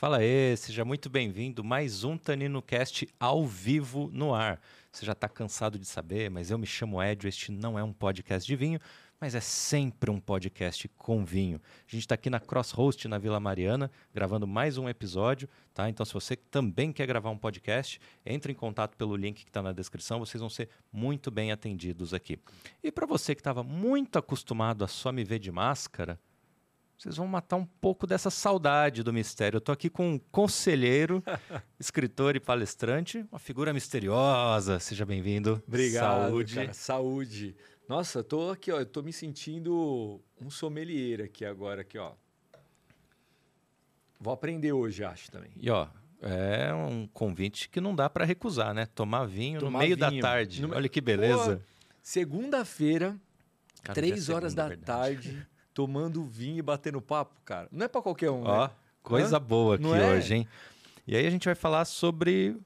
Fala aí, seja muito bem-vindo. Mais um Tanino Cast ao vivo no ar. Você já está cansado de saber, mas eu me chamo Edio. Este não é um podcast de vinho, mas é sempre um podcast com vinho. A gente está aqui na Crosshost, na Vila Mariana, gravando mais um episódio, tá? Então, se você também quer gravar um podcast, entre em contato pelo link que está na descrição, vocês vão ser muito bem atendidos aqui. E para você que estava muito acostumado a só me ver de máscara, vocês vão matar um pouco dessa saudade do mistério. Eu estou aqui com um conselheiro, escritor e palestrante, uma figura misteriosa. Seja bem-vindo. Obrigado. Saúde. Cara, saúde. Nossa, tô aqui, ó, eu tô me sentindo um sommelier aqui agora, aqui, ó. Vou aprender hoje, acho também. E ó, é um convite que não dá para recusar, né? Tomar vinho Tomar no meio vinho. da tarde. No... Olha que beleza. Segunda-feira, três é horas da verdade. tarde, tomando vinho e batendo papo, cara. Não é para qualquer um, ó, né? Coisa Hã? boa aqui é? hoje, hein? E aí a gente vai falar sobre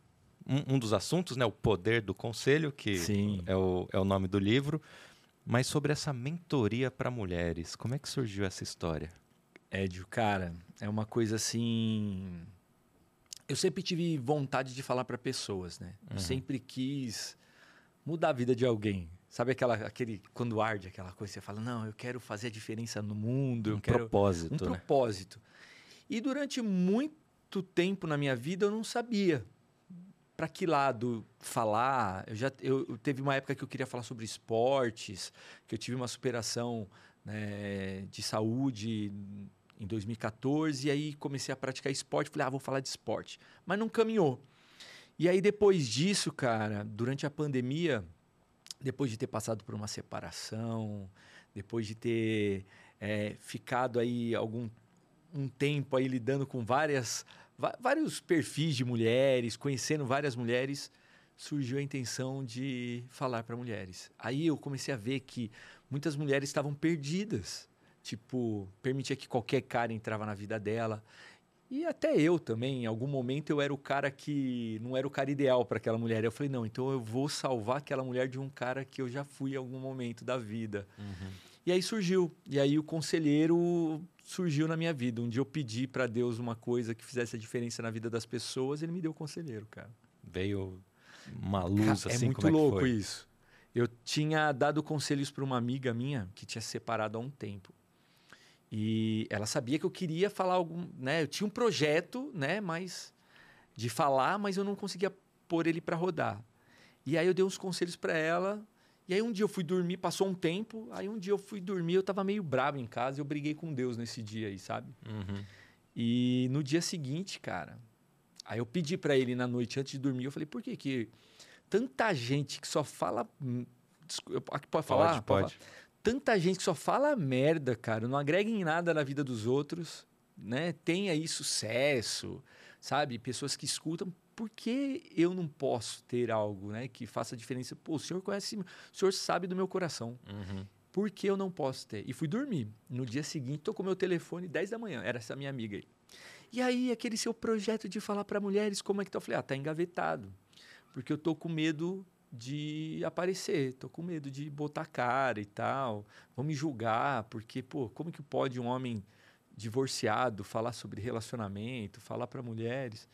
um, um, dos assuntos, né? O poder do conselho, que Sim. É, o, é o nome do livro. Mas sobre essa mentoria para mulheres, como é que surgiu essa história? Édio, cara, é uma coisa assim. Eu sempre tive vontade de falar para pessoas, né? Uhum. Eu sempre quis mudar a vida de alguém. Sabe aquela, aquele quando arde aquela coisa, você fala, não, eu quero fazer a diferença no mundo, um eu quero propósito, um né? propósito. E durante muito tempo na minha vida eu não sabia para que lado falar. Eu já eu, eu, teve uma época que eu queria falar sobre esportes, que eu tive uma superação né, de saúde em 2014 e aí comecei a praticar esporte. Falei, ah, vou falar de esporte, mas não caminhou. E aí depois disso, cara, durante a pandemia, depois de ter passado por uma separação, depois de ter é, ficado aí algum um tempo aí lidando com várias vários perfis de mulheres, conhecendo várias mulheres, surgiu a intenção de falar para mulheres. Aí eu comecei a ver que muitas mulheres estavam perdidas. Tipo, permitia que qualquer cara entrava na vida dela. E até eu também, em algum momento eu era o cara que não era o cara ideal para aquela mulher. Eu falei, não, então eu vou salvar aquela mulher de um cara que eu já fui em algum momento da vida. Uhum. E aí surgiu. E aí o conselheiro surgiu na minha vida. Um dia eu pedi para Deus uma coisa que fizesse a diferença na vida das pessoas, ele me deu o conselheiro, cara. Veio uma luz cara, é assim, É muito louco isso. Eu tinha dado conselhos para uma amiga minha que tinha se separado há um tempo. E ela sabia que eu queria falar algum, né? Eu tinha um projeto, né, mas de falar, mas eu não conseguia pôr ele para rodar. E aí eu dei uns conselhos para ela, e aí um dia eu fui dormir, passou um tempo, aí um dia eu fui dormir, eu tava meio bravo em casa, eu briguei com Deus nesse dia aí, sabe? Uhum. E no dia seguinte, cara, aí eu pedi para ele na noite antes de dormir, eu falei, por que que tanta gente que só fala... Hum, aqui pode falar? Pode, pode. Tanta gente que só fala merda, cara, não agrega em nada na vida dos outros, né? Tem aí sucesso, sabe? Pessoas que escutam, por que eu não posso ter algo né, que faça diferença? Pô, o senhor conhece, o senhor sabe do meu coração. Uhum. Por que eu não posso ter? E fui dormir. No dia seguinte, tocou meu telefone, 10 da manhã, era essa minha amiga aí. E aí, aquele seu projeto de falar para mulheres como é que tá? Eu falei, ah, tá engavetado. Porque eu tô com medo de aparecer, tô com medo de botar cara e tal. Vão me julgar, porque, pô, como que pode um homem divorciado falar sobre relacionamento, falar para mulheres?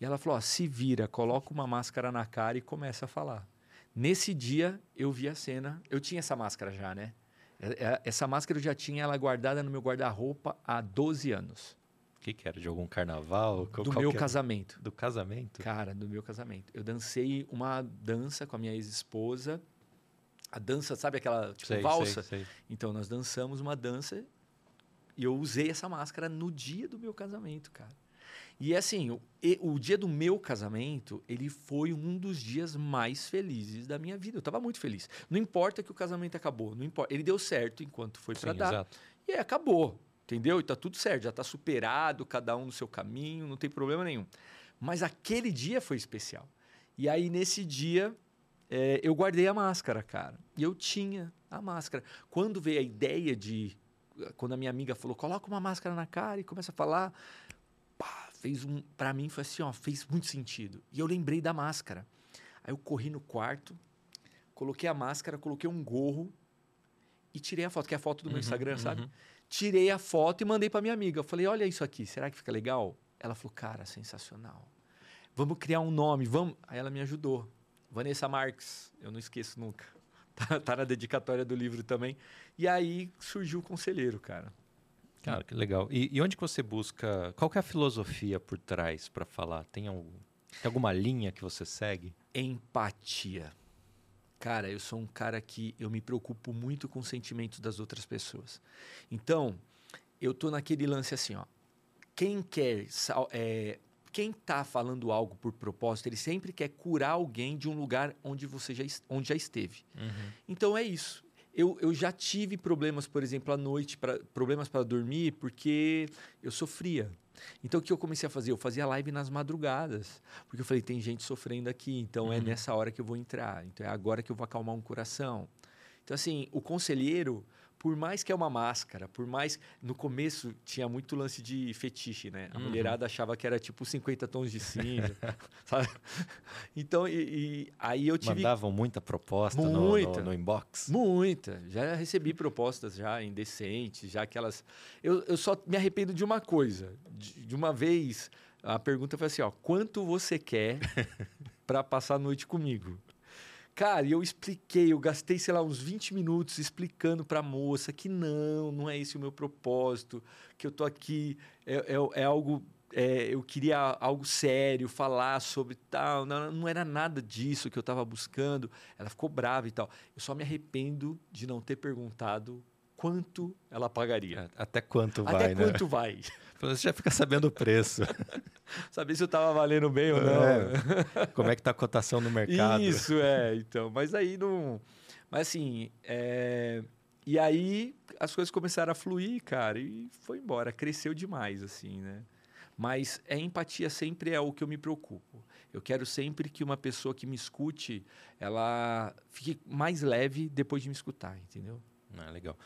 E ela falou: ó, se vira, coloca uma máscara na cara e começa a falar. Nesse dia eu vi a cena, eu tinha essa máscara já, né? É, é, essa máscara eu já tinha ela guardada no meu guarda-roupa há 12 anos. Que, que era? De algum carnaval? Do meu casamento. Do casamento? Cara, do meu casamento. Eu dancei uma dança com a minha ex-esposa. A dança, sabe aquela tipo sei, valsa? Sei, sei. Então nós dançamos uma dança e eu usei essa máscara no dia do meu casamento, cara. E assim, o, o dia do meu casamento, ele foi um dos dias mais felizes da minha vida. Eu estava muito feliz. Não importa que o casamento acabou, não importa. Ele deu certo enquanto foi para dar. Exato. E aí acabou, entendeu? E tá tudo certo, já está superado, cada um no seu caminho, não tem problema nenhum. Mas aquele dia foi especial. E aí nesse dia é, eu guardei a máscara, cara. E eu tinha a máscara. Quando veio a ideia de quando a minha amiga falou, coloca uma máscara na cara e começa a falar, pá, fez um. Para mim foi assim, ó, fez muito sentido. E eu lembrei da máscara. Aí eu corri no quarto, coloquei a máscara, coloquei um gorro e tirei a foto, que é a foto do meu uhum, Instagram, sabe? Tirei a foto e mandei para minha amiga. Eu falei, olha isso aqui, será que fica legal? Ela falou, cara, sensacional. Vamos criar um nome, vamos. Aí ela me ajudou. Vanessa Marques, eu não esqueço nunca. Tá, tá na dedicatória do livro também. E aí surgiu o conselheiro, cara. Cara, que legal. E, e onde que você busca? Qual é a filosofia por trás para falar? Tem, algum, tem alguma linha que você segue? Empatia. Cara, eu sou um cara que eu me preocupo muito com os sentimentos das outras pessoas. Então, eu tô naquele lance assim, ó. Quem quer é, quem está falando algo por propósito, ele sempre quer curar alguém de um lugar onde você já, onde já esteve. Uhum. Então é isso. Eu, eu já tive problemas, por exemplo, à noite, pra, problemas para dormir, porque eu sofria. Então o que eu comecei a fazer? Eu fazia live nas madrugadas, porque eu falei, tem gente sofrendo aqui, então é uhum. é nessa hora que eu vou entrar, então é agora que eu vou acalmar um coração. Então, assim, o conselheiro, por mais que é uma máscara, por mais. No começo tinha muito lance de fetiche, né? A uhum. mulherada achava que era tipo 50 tons de cinza. sabe? Então, e, e, aí eu tive. Mandavam muita proposta muita, no, no, no, inbox? Muita. Já recebi propostas já indecentes, já aquelas. Eu, eu só me arrependo de uma coisa. De, de uma vez, a pergunta foi assim: ó, quanto você quer para passar a noite comigo? Cara, eu expliquei, eu gastei, sei lá, uns 20 minutos explicando para a moça que não, não é esse o meu propósito, que eu tô aqui, é, é, é algo. É, eu queria algo sério, falar sobre tal. Não, não era nada disso que eu estava buscando. Ela ficou brava e tal. Eu só me arrependo de não ter perguntado quanto ela pagaria. É, até quanto vai, Até né? quanto vai. Você já fica sabendo o preço. Saber se eu estava valendo bem ou não. É. Como é que está a cotação no mercado. Isso, é. Então, mas aí não... Mas assim, é... e aí as coisas começaram a fluir, cara, e foi embora. Cresceu demais, assim, né? Mas a empatia sempre é o que eu me preocupo. Eu quero sempre que uma pessoa que me escute, ela fique mais leve depois de me escutar, entendeu? Ah, legal.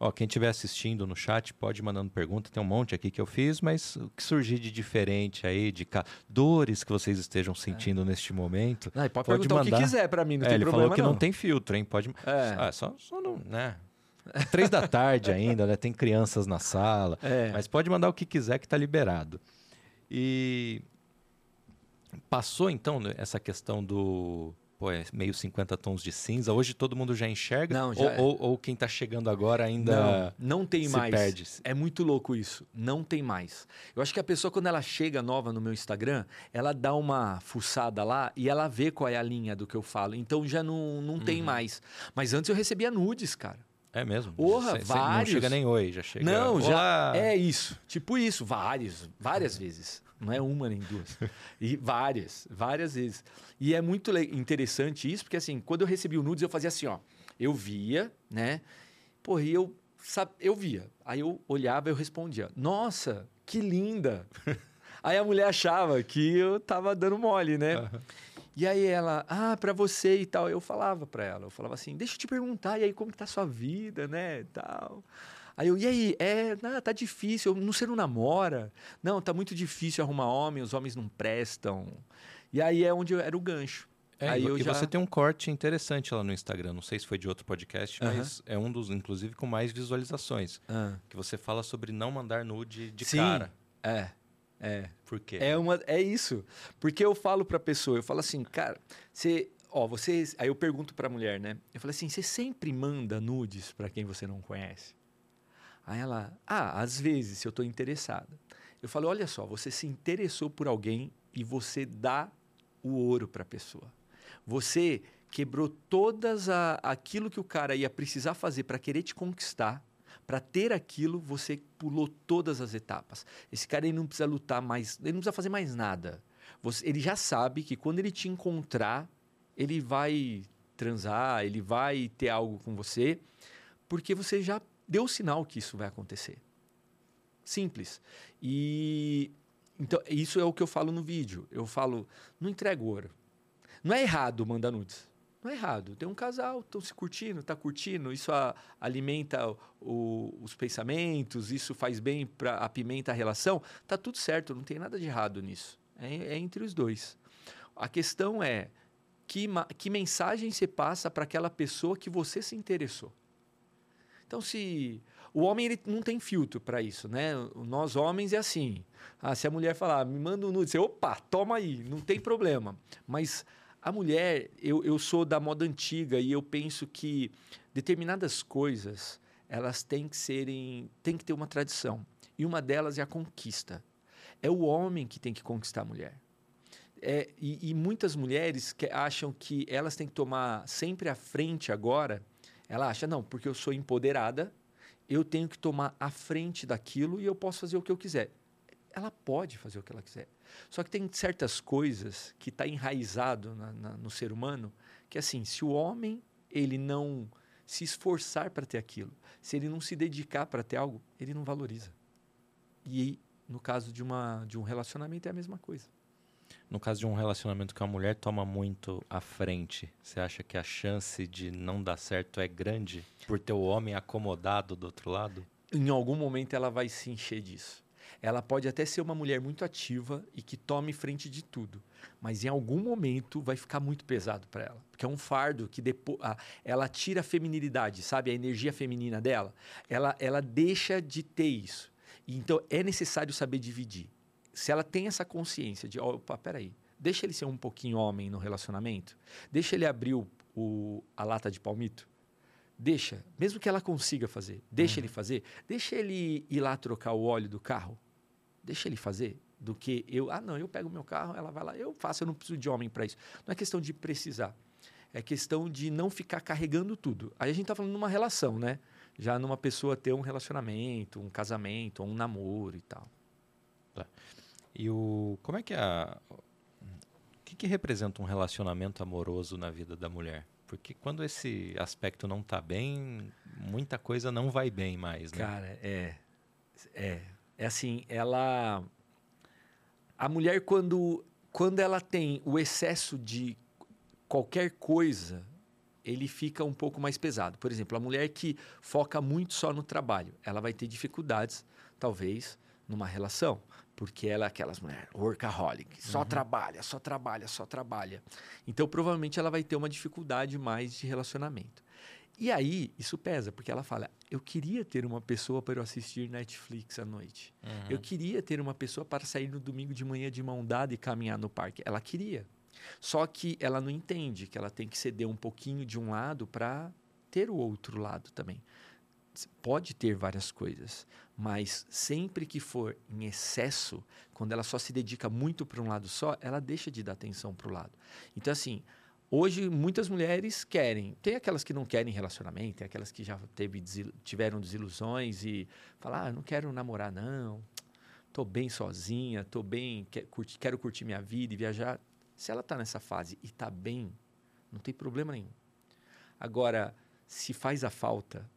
Ó, quem estiver assistindo no chat pode ir mandando pergunta. Tem um monte aqui que eu fiz, mas o que surgir de diferente aí, de dores que vocês estejam sentindo é. neste momento. Não, pode, pode mandar. o que quiser para mim, não é, tem ele problema. Ele falou que não. não tem filtro, hein? Pode. É. Ah, só, só não, né? Três da tarde ainda, né? Tem crianças na sala. É. Mas pode mandar o que quiser que está liberado. E passou então né, essa questão do pô, é meio 50 tons de cinza. Hoje todo mundo já enxerga? Não, já ou, é. ou, ou, quem está chegando agora ainda não, não tem mais. Perde. É muito louco isso. Não tem mais. Eu acho que a pessoa, quando ela chega nova no meu Instagram, ela dá uma fuçada lá e ela vê qual é a linha do que eu falo. Então já não, não uhum. tem mais. Mas antes eu recebia nudes, cara. É mesmo? Porra, vários. Não chega nem oi, já chega. Não, Olá. já. É isso. Tipo isso, vários, várias vezes. Não é uma nem duas. E várias, várias vezes. E é muito interessante isso, porque assim, quando eu recebi o nudes, eu fazia assim, ó. Eu via, né? Porra, e eu, sabe, eu via. Aí eu olhava e eu respondia: Nossa, que linda! Aí a mulher achava que eu tava dando mole, né? Uhum. E aí ela, ah, para você e tal. Eu falava para ela, eu falava assim, deixa eu te perguntar, e aí como que tá a sua vida, né, tal. Aí eu, e aí? É, não, tá difícil, não, você não namora? Não, tá muito difícil arrumar homem, os homens não prestam. E aí é onde eu, era o gancho. É, aí e já... você tem um corte interessante lá no Instagram. Não sei se foi de outro podcast, uh -huh. mas é um dos, inclusive, com mais visualizações. Uh. Que você fala sobre não mandar nude de Sim, cara. É. É. Por quê? É, uma, é isso. Porque eu falo pra pessoa, eu falo assim, cara, você. Ó, você. Aí eu pergunto pra mulher, né? Eu falo assim, você sempre manda nudes para quem você não conhece? Aí ela, ah, às vezes, se eu estou interessada. Eu falo, olha só, você se interessou por alguém e você dá o ouro para a pessoa. Você quebrou todas a, aquilo que o cara ia precisar fazer para querer te conquistar. Para ter aquilo, você pulou todas as etapas. Esse cara ele não precisa lutar mais, ele não precisa fazer mais nada. Você, ele já sabe que quando ele te encontrar, ele vai transar, ele vai ter algo com você, porque você já deu o sinal que isso vai acontecer. Simples. E então isso é o que eu falo no vídeo. Eu falo, não entrega ouro. Não é errado mandar nudes. Não é errado. Tem um casal, estão se curtindo, está curtindo, isso a, alimenta o, os pensamentos, isso faz bem para apimenta a relação. Tá tudo certo, não tem nada de errado nisso. É, é entre os dois. A questão é que, que mensagem você passa para aquela pessoa que você se interessou. Então, se. O homem ele não tem filtro para isso, né? Nós homens é assim. Ah, se a mulher falar, me manda um nude, você, opa, toma aí, não tem problema. Mas a mulher, eu, eu sou da moda antiga e eu penso que determinadas coisas elas têm que serem, tem que ter uma tradição. E uma delas é a conquista. É o homem que tem que conquistar a mulher. É, e, e, muitas mulheres que acham que elas têm que tomar sempre a frente agora. Ela acha, não, porque eu sou empoderada, eu tenho que tomar a frente daquilo e eu posso fazer o que eu quiser. Ela pode fazer o que ela quiser. Só que tem certas coisas que está enraizado na, na, no ser humano que assim, se o homem ele não se esforçar para ter aquilo, se ele não se dedicar para ter algo, ele não valoriza. E no caso de, uma, de um relacionamento é a mesma coisa. No caso de um relacionamento que a mulher toma muito à frente, você acha que a chance de não dar certo é grande por ter o homem acomodado do outro lado? Em algum momento ela vai se encher disso. Ela pode até ser uma mulher muito ativa e que tome frente de tudo, mas em algum momento vai ficar muito pesado para ela, porque é um fardo que depois ela tira a feminilidade, sabe, a energia feminina dela, ela ela deixa de ter isso. Então é necessário saber dividir. Se ela tem essa consciência de, opa, peraí, deixa ele ser um pouquinho homem no relacionamento, deixa ele abrir o, o a lata de palmito, deixa, mesmo que ela consiga fazer, deixa uhum. ele fazer, deixa ele ir lá trocar o óleo do carro, deixa ele fazer, do que eu, ah, não, eu pego meu carro, ela vai lá, eu faço, eu não preciso de homem para isso. Não é questão de precisar, é questão de não ficar carregando tudo. Aí a gente está falando numa relação, né? Já numa pessoa ter um relacionamento, um casamento, um namoro e tal. Tá. E o como é que é a o que, que representa um relacionamento amoroso na vida da mulher? Porque quando esse aspecto não está bem, muita coisa não vai bem mais, né? Cara, é é é assim, ela a mulher quando quando ela tem o excesso de qualquer coisa, ele fica um pouco mais pesado. Por exemplo, a mulher que foca muito só no trabalho, ela vai ter dificuldades, talvez, numa relação porque ela é aquelas mulheres workaholic, só uhum. trabalha, só trabalha, só trabalha. Então, provavelmente ela vai ter uma dificuldade mais de relacionamento. E aí, isso pesa, porque ela fala: eu queria ter uma pessoa para eu assistir Netflix à noite. Uhum. Eu queria ter uma pessoa para sair no domingo de manhã de mão dada e caminhar no parque. Ela queria. Só que ela não entende que ela tem que ceder um pouquinho de um lado para ter o outro lado também pode ter várias coisas, mas sempre que for em excesso, quando ela só se dedica muito para um lado só, ela deixa de dar atenção para o lado. Então, assim, hoje muitas mulheres querem. Tem aquelas que não querem relacionamento, tem aquelas que já teve, tiveram desilusões e falam: ah, não quero namorar, não. Tô bem sozinha, tô bem, quero curtir minha vida e viajar. Se ela está nessa fase e está bem, não tem problema nenhum. Agora, se faz a falta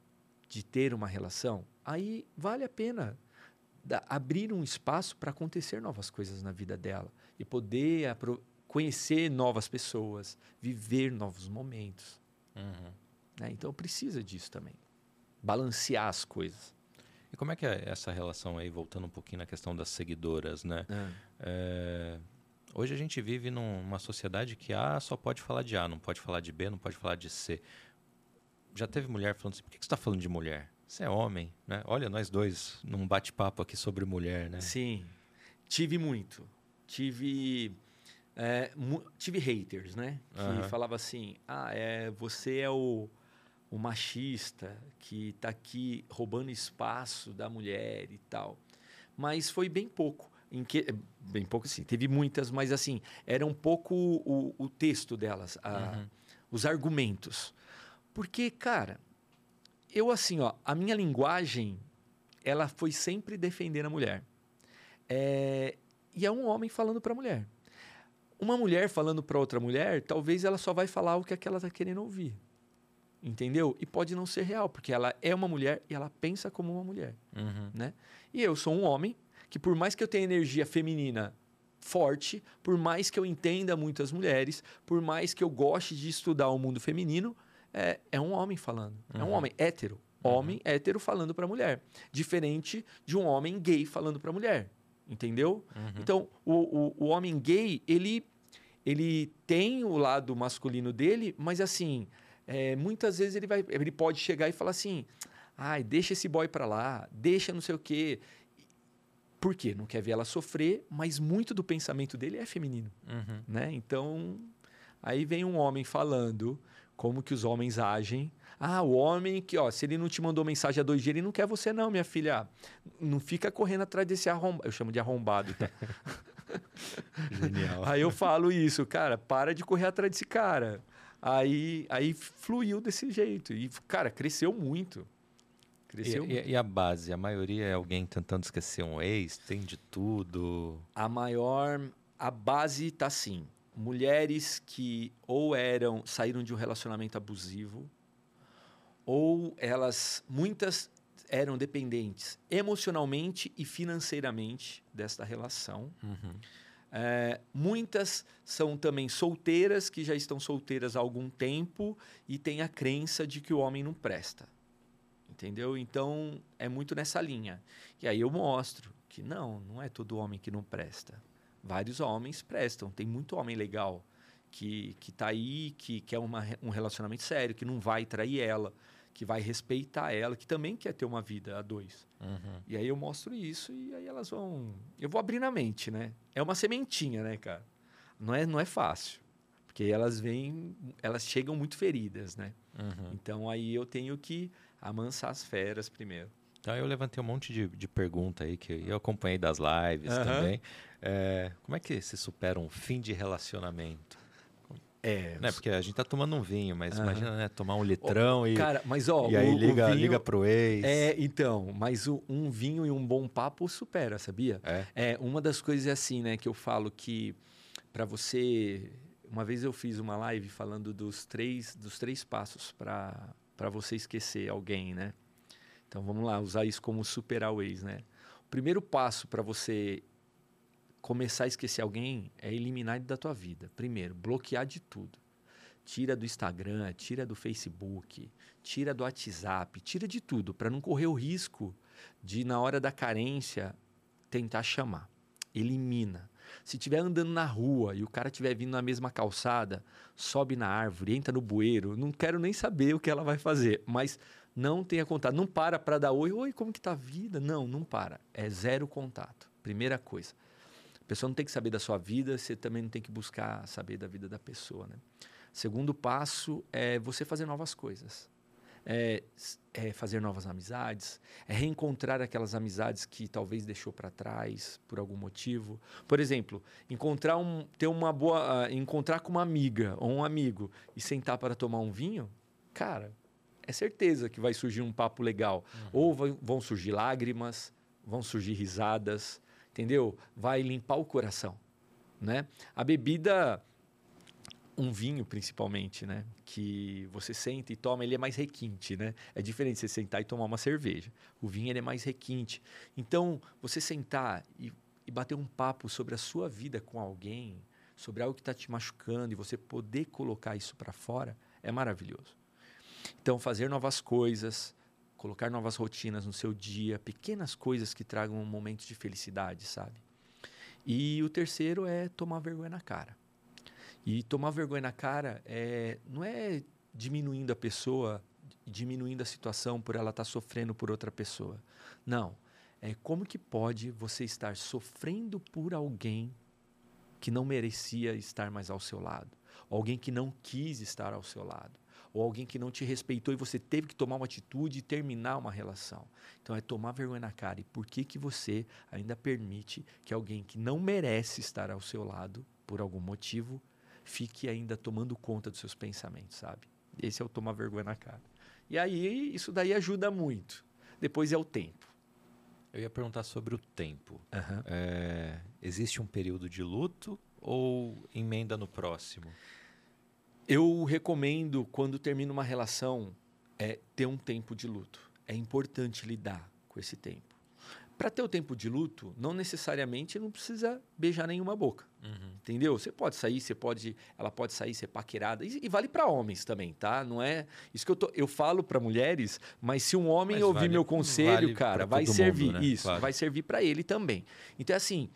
de ter uma relação, aí vale a pena da, abrir um espaço para acontecer novas coisas na vida dela e poder conhecer novas pessoas, viver novos momentos. Uhum. Né? Então precisa disso também. Balancear as coisas. E como é que é essa relação aí, voltando um pouquinho na questão das seguidoras, né? É. É, hoje a gente vive numa sociedade que A só pode falar de A, não pode falar de B, não pode falar de C já teve mulher falando assim, por que você está falando de mulher? Você é homem, né? Olha, nós dois num bate-papo aqui sobre mulher, né? Sim, tive muito. Tive... É, tive haters, né? Que uhum. falava assim, ah, é, você é o, o machista que está aqui roubando espaço da mulher e tal. Mas foi bem pouco. Em que, bem pouco, sim. Teve muitas, mas assim, era um pouco o, o texto delas, a, uhum. os argumentos. Porque, cara, eu assim, ó, a minha linguagem, ela foi sempre defender a mulher. É, e é um homem falando para a mulher. Uma mulher falando para outra mulher, talvez ela só vai falar o que aquela está querendo ouvir. Entendeu? E pode não ser real, porque ela é uma mulher e ela pensa como uma mulher. Uhum. Né? E eu sou um homem que, por mais que eu tenha energia feminina forte, por mais que eu entenda muitas mulheres, por mais que eu goste de estudar o mundo feminino, é, é um homem falando. Uhum. É um uhum. homem hétero. Uhum. Homem hétero falando para mulher. Diferente de um homem gay falando para mulher. Entendeu? Uhum. Então, o, o, o homem gay, ele, ele tem o lado masculino dele, mas assim, é, muitas vezes ele, vai, ele pode chegar e falar assim: Ai, deixa esse boy pra lá, deixa não sei o quê. Por quê? Não quer ver ela sofrer, mas muito do pensamento dele é feminino, Uhum. né? Então, aí vem um homem falando como que os homens agem. Ah, o homem que, ó, se ele não te mandou mensagem há dois dias, ele não quer você não, minha filha. Não fica correndo atrás desse arrombado. Eu chamo de arrombado, tá? Genial. Aí eu falo isso, cara, para de correr atrás desse cara. Aí, aí fluiu desse jeito. E, cara, cresceu muito. E, Cresceu muito. e- e a base? A maioria é alguém tentando esquecer um ex? Tem de tudo? A maior. A base tá assim. Mulheres que ou eram. saíram de um relacionamento abusivo, ou elas. Muitas eram dependentes emocionalmente e financeiramente desta relação. Uhum. É, muitas são também solteiras, que já estão solteiras há algum tempo e têm a crença de que o homem não presta. Entendeu? Então, é muito nessa linha. E aí eu mostro que não, não é todo homem que não presta. Vários homens prestam. Tem muito homem legal que, que tá aí, que quer uma, re- um relacionamento sério, que não vai trair ela, que vai respeitar ela, que também quer ter uma vida a dois. Uhum. E aí eu mostro isso e aí elas vão. Eu vou abrir na mente, né? É uma sementinha, né, cara? Não é, não é fácil. Porque elas vêm, elas chegam muito feridas, né? Uhum. Então aí eu tenho que amansar as feras primeiro. Então eu levantei um monte de, de pergunta aí que eu acompanhei das lives Aham. também. É, como é que se supera um fim de relacionamento? É. Né? Porque a gente tá tomando um vinho, mas Aham. imagina, né? Tomar um litrão e, Cara, mas ó, e aí o, o liga, vinho- liga pro ex. É, então, mas o- um vinho e um bom papo supera, sabia? É. É, uma das coisas é assim, né, que eu falo que para você, uma vez eu fiz uma live falando dos três, dos três passos para para você esquecer alguém, né? Então vamos lá, usar isso como superar o ex, né? O primeiro passo para você começar a esquecer alguém é eliminar ele da tua vida. Primeiro, bloquear de tudo. Tira do Instagram, tira do Facebook, tira do WhatsApp, tira de tudo para não correr o risco de na hora da carência tentar chamar. Elimina. Se estiver andando na rua e o cara estiver vindo na mesma calçada, sobe na árvore, entra no bueiro, não quero nem saber o que ela vai fazer, mas não tenha contato. Não para para dar oi, oi, como que tá a vida? Não, não para. É zero contato. Primeira coisa. A pessoa não tem que saber da sua vida, você também não tem que buscar saber da vida da pessoa, né? Segundo passo é você fazer novas coisas. É, é fazer novas amizades, é reencontrar aquelas amizades que talvez deixou para trás por algum motivo. Por exemplo, encontrar um, ter uma boa, ah, encontrar com uma amiga ou um amigo e sentar para tomar um vinho, cara, é certeza que vai surgir um papo legal. Ou vai- vão surgir lágrimas, vão surgir risadas, entendeu? Vai limpar o coração, né? A bebida um vinho principalmente, né? Que você senta e toma, ele é mais requinte, né? É diferente você sentar e tomar uma cerveja. O vinho ele é mais requinte. Então, você sentar e, e bater um papo sobre a sua vida com alguém, sobre algo que está te machucando e você poder colocar isso para fora, é maravilhoso. Então, fazer novas coisas, colocar novas rotinas no seu dia, pequenas coisas que tragam um momento de felicidade, sabe? E o terceiro é tomar vergonha na cara. E tomar vergonha na cara é, não é diminuindo a pessoa, diminuindo a situação por ela estar sofrendo por outra pessoa. Não. É como que pode você estar sofrendo por alguém que não merecia estar mais ao seu lado, alguém que não quis estar ao seu lado, ou alguém que não te respeitou e você teve que tomar uma atitude e terminar uma relação. Então é tomar vergonha na cara. E por que que você ainda permite que alguém que não merece estar ao seu lado por algum motivo fique ainda tomando conta dos seus pensamentos, sabe? Esse é o tomar vergonha na cara. E aí isso daí ajuda muito. Depois é o tempo. Eu ia perguntar sobre o tempo. É, existe um período de luto ou emenda no próximo? Eu recomendo, quando termina uma relação, é ter um tempo de luto. É importante lidar com esse tempo. Para ter o tempo de luto, não necessariamente não precisa beijar nenhuma boca. Entendeu? Você pode sair, você pode, ela pode sair, ser paquerada. E, e vale para homens também, tá? Não é isso que eu tô, eu falo para mulheres, mas se um homem Mas ouvir vale- meu conselho, vale cara, vai servir mundo, né? isso, Claro. vai servir para ele também. Então é assim,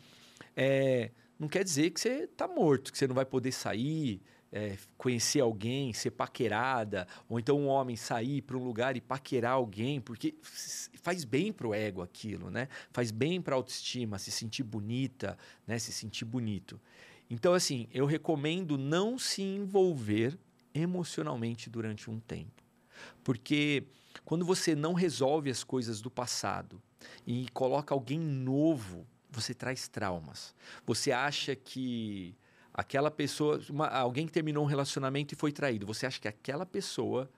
é, não quer dizer que você tá morto, que você não vai poder sair. É, conhecer alguém, ser paquerada, ou então um homem sair para um lugar e paquerar alguém, porque faz bem pro ego aquilo, né? Faz bem para autoestima, se sentir bonita, né? Se sentir bonito. Então, assim, eu recomendo não se envolver emocionalmente durante um tempo. Porque quando você não resolve as coisas do passado e coloca alguém novo, você traz traumas. Você acha que aquela pessoa, uma, alguém que terminou um relacionamento e foi traído, você acha que aquela pessoa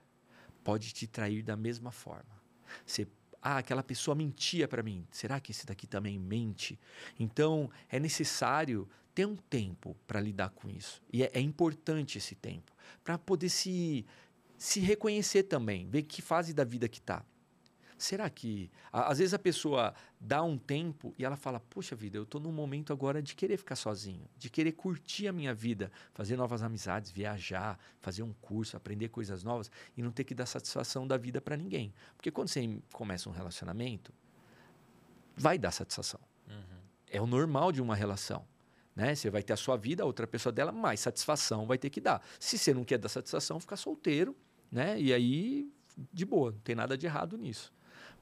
pode te trair da mesma forma. Você ah, aquela pessoa mentia para mim. Será que esse daqui também mente? Então, é necessário ter um tempo para lidar com isso. E é, é importante esse tempo para poder se, se reconhecer também, ver que fase da vida que está. Será que. Às vezes a pessoa dá um tempo e ela fala: Poxa vida, eu estou num momento agora de querer ficar sozinho, de querer curtir a minha vida, fazer novas amizades, viajar, fazer um curso, aprender coisas novas e não ter que dar satisfação da vida para ninguém. Porque quando você começa um relacionamento, vai dar satisfação. Uhum. É o normal de uma relação. Né? Você vai ter a sua vida, a outra pessoa dela, mais satisfação vai ter que dar. Se você não quer dar satisfação, fica solteiro, né? E aí, de boa, não tem nada de errado nisso.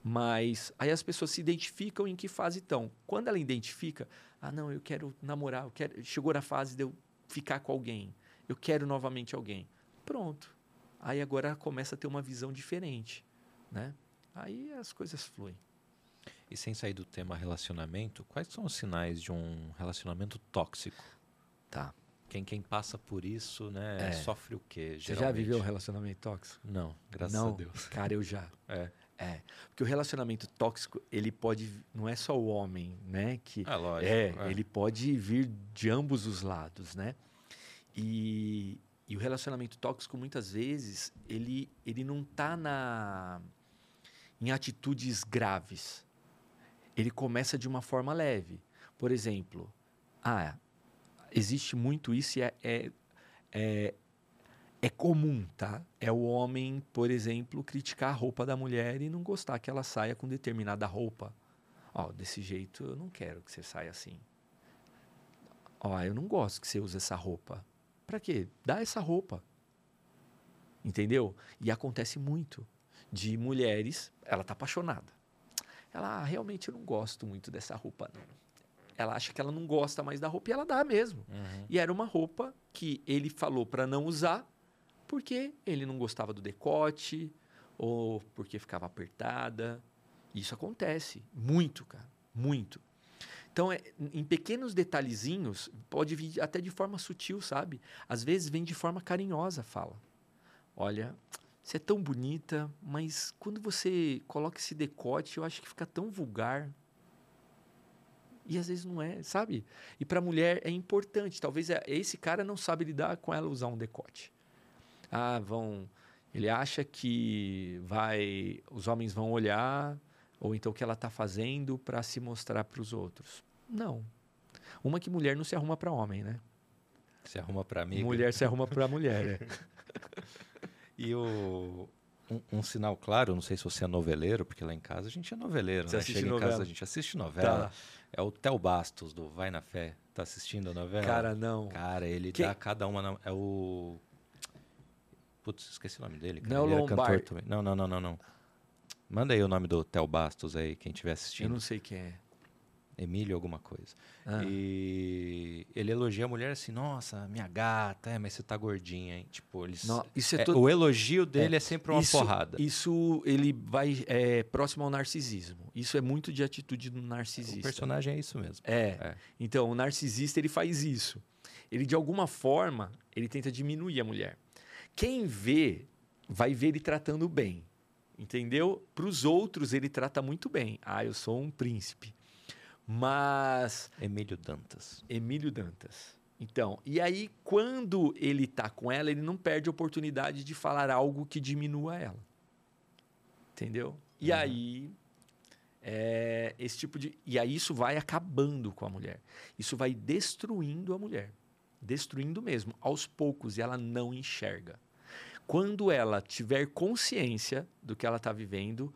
Mas aí as pessoas se identificam em que fase estão. Quando ela identifica, ah, não, eu quero namorar, eu quero... chegou na fase de eu ficar com alguém, eu quero novamente alguém. Pronto. Aí agora começa a ter uma visão diferente, né? Aí as coisas fluem. E sem sair do tema relacionamento, quais são os sinais de um relacionamento tóxico? Tá. Quem, quem passa por isso, né, é. sofre o quê? Você já viveu um relacionamento tóxico? Não, graças Não, a Deus. Cara, eu já. É. É, porque o relacionamento tóxico, ele pode, não é só o homem, né, que é, lógico, é, é. ele pode vir de ambos os lados, né? E, e o relacionamento tóxico muitas vezes, ele ele não tá na em atitudes graves ele começa de uma forma leve. Por exemplo, ah, existe muito isso e é, é, é, é, comum, tá? É o homem, por exemplo, criticar a roupa da mulher e não gostar que ela saia com determinada roupa. Ó, desse jeito eu não quero que você saia assim. Ó, eu não gosto que você use essa roupa. Para quê? Dá essa roupa. Entendeu? E acontece muito de mulheres, ela tá apaixonada. Ela, ah, realmente eu não gosto muito dessa roupa, não. Ela acha que ela não gosta mais da roupa e ela dá mesmo. Uhum. E era uma roupa que ele falou para não usar porque ele não gostava do decote ou porque ficava apertada. Isso acontece muito, cara, muito. Então, é, em pequenos detalhezinhos, pode vir até de forma sutil, sabe? Às vezes vem de forma carinhosa, fala. Olha, você é tão bonita, mas quando você coloca esse decote, eu acho que fica tão vulgar. E às vezes não é, sabe? E para a mulher é importante. Talvez é, esse cara não sabe lidar com ela usar um decote. Ah, vão. Ele acha que vai, os homens vão olhar ou então o que ela está fazendo para se mostrar para os outros. Não. Uma que mulher não se arruma para homem, né? Se arruma para amiga. Mulher se arruma para mulher. É. E o, um, um, sinal claro, não sei se você é noveleiro, porque lá em casa a gente é noveleiro, você né? Chega novela. em casa, a gente assiste novela. Tá. É o Theo Bastos, do Vai na Fé. Tá assistindo a novela? Cara, não. Cara, ele Quem? dá cada uma. Na... É o. Putz, esqueci o nome dele. Cara. Não, ele cantor também. Não, não, não, não, não. Manda aí o nome do Theo Bastos aí, quem estiver assistindo. Eu não sei quem é. Emílio alguma coisa. Ah. E ele elogia a mulher assim, nossa, minha gata, é, mas você tá gordinha, hein? Tipo, eles, Não, isso é, é todo... O elogio dele é, é sempre uma isso, porrada. Isso, ele vai é, próximo ao narcisismo. Isso é muito de atitude do narcisista. O personagem é isso mesmo. É. é. Então, o narcisista, ele faz isso. Ele, de alguma forma, ele tenta diminuir a mulher. Quem vê, vai ver ele tratando bem. Entendeu? Para os outros, ele trata muito bem. Ah, eu sou um príncipe. Mas. Emílio Dantas. Emílio Dantas. Então, e aí quando ele tá com ela, ele não perde a oportunidade de falar algo que diminua ela. Entendeu? E uhum. aí. É, esse tipo de. E aí isso vai acabando com a mulher. Isso vai destruindo a mulher. Destruindo mesmo, aos poucos, e ela não enxerga. Quando ela tiver consciência do que ela está vivendo,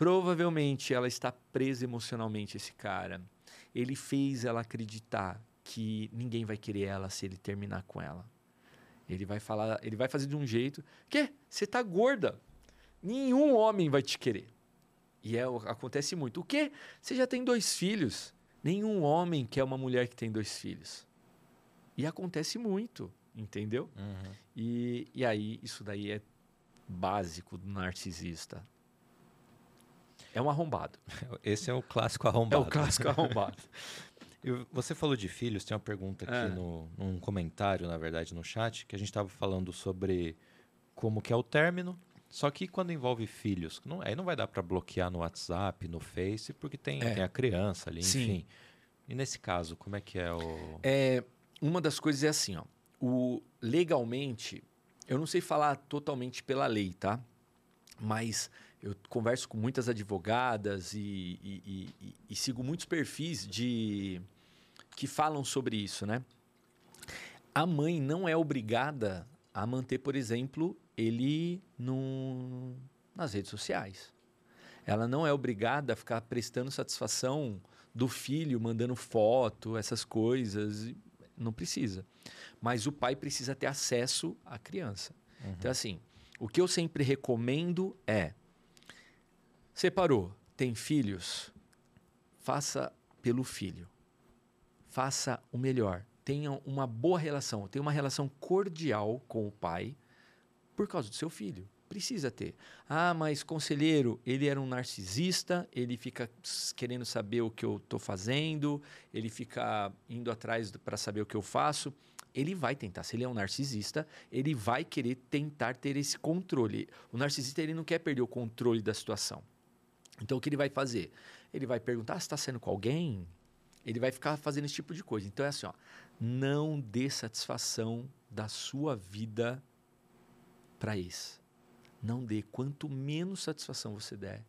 Provavelmente ela está presa emocionalmente esse cara. Ele fez ela acreditar que ninguém vai querer ela se ele terminar com ela. Ele vai falar, ele vai fazer de um jeito que você tá gorda. Nenhum homem vai te querer. E é, acontece muito. O quê? Você já tem dois filhos. Nenhum homem quer uma mulher que tem dois filhos. E acontece muito, entendeu? Uhum. E, e aí, isso daí é básico do narcisista. É um arrombado. Esse é o clássico arrombado. É o clássico arrombado. Você falou de filhos, tem uma pergunta aqui É. no, num comentário, na verdade, no chat, que a gente estava falando sobre como que é o término, só que quando envolve filhos, não, aí não vai dar para bloquear no WhatsApp, no Face, porque tem, É. tem a criança ali, Sim. enfim. E nesse caso, como é que é o... É, uma das coisas é assim, ó. O, legalmente, eu não sei falar totalmente pela lei, tá? Mas eu converso com muitas advogadas e, e- e- e- sigo muitos perfis de que falam sobre isso, né? A mãe não é obrigada a manter, por exemplo, ele no, nas redes sociais. Ela não é obrigada a ficar prestando satisfação do filho, mandando foto, essas coisas. Não precisa. Mas o pai precisa ter acesso à criança. Então, assim, o que eu sempre recomendo é: separou, tem filhos, faça pelo filho. Faça o melhor. Tenha uma boa relação, tenha uma relação cordial com o pai por causa do seu filho. Precisa ter. Ah, mas conselheiro, ele era um narcisista, ele fica querendo saber o que eu estou fazendo, ele fica indo atrás para saber o que eu faço. Ele vai tentar. Se ele é um narcisista, ele vai querer tentar ter esse controle. O narcisista ele não quer perder o controle da situação. Então o que ele vai fazer? Ele vai perguntar: ah, você está sendo com alguém? Ele vai ficar fazendo esse tipo de coisa. Então é assim, ó, não dê satisfação da sua vida para esse. Não dê. Quanto menos satisfação você der,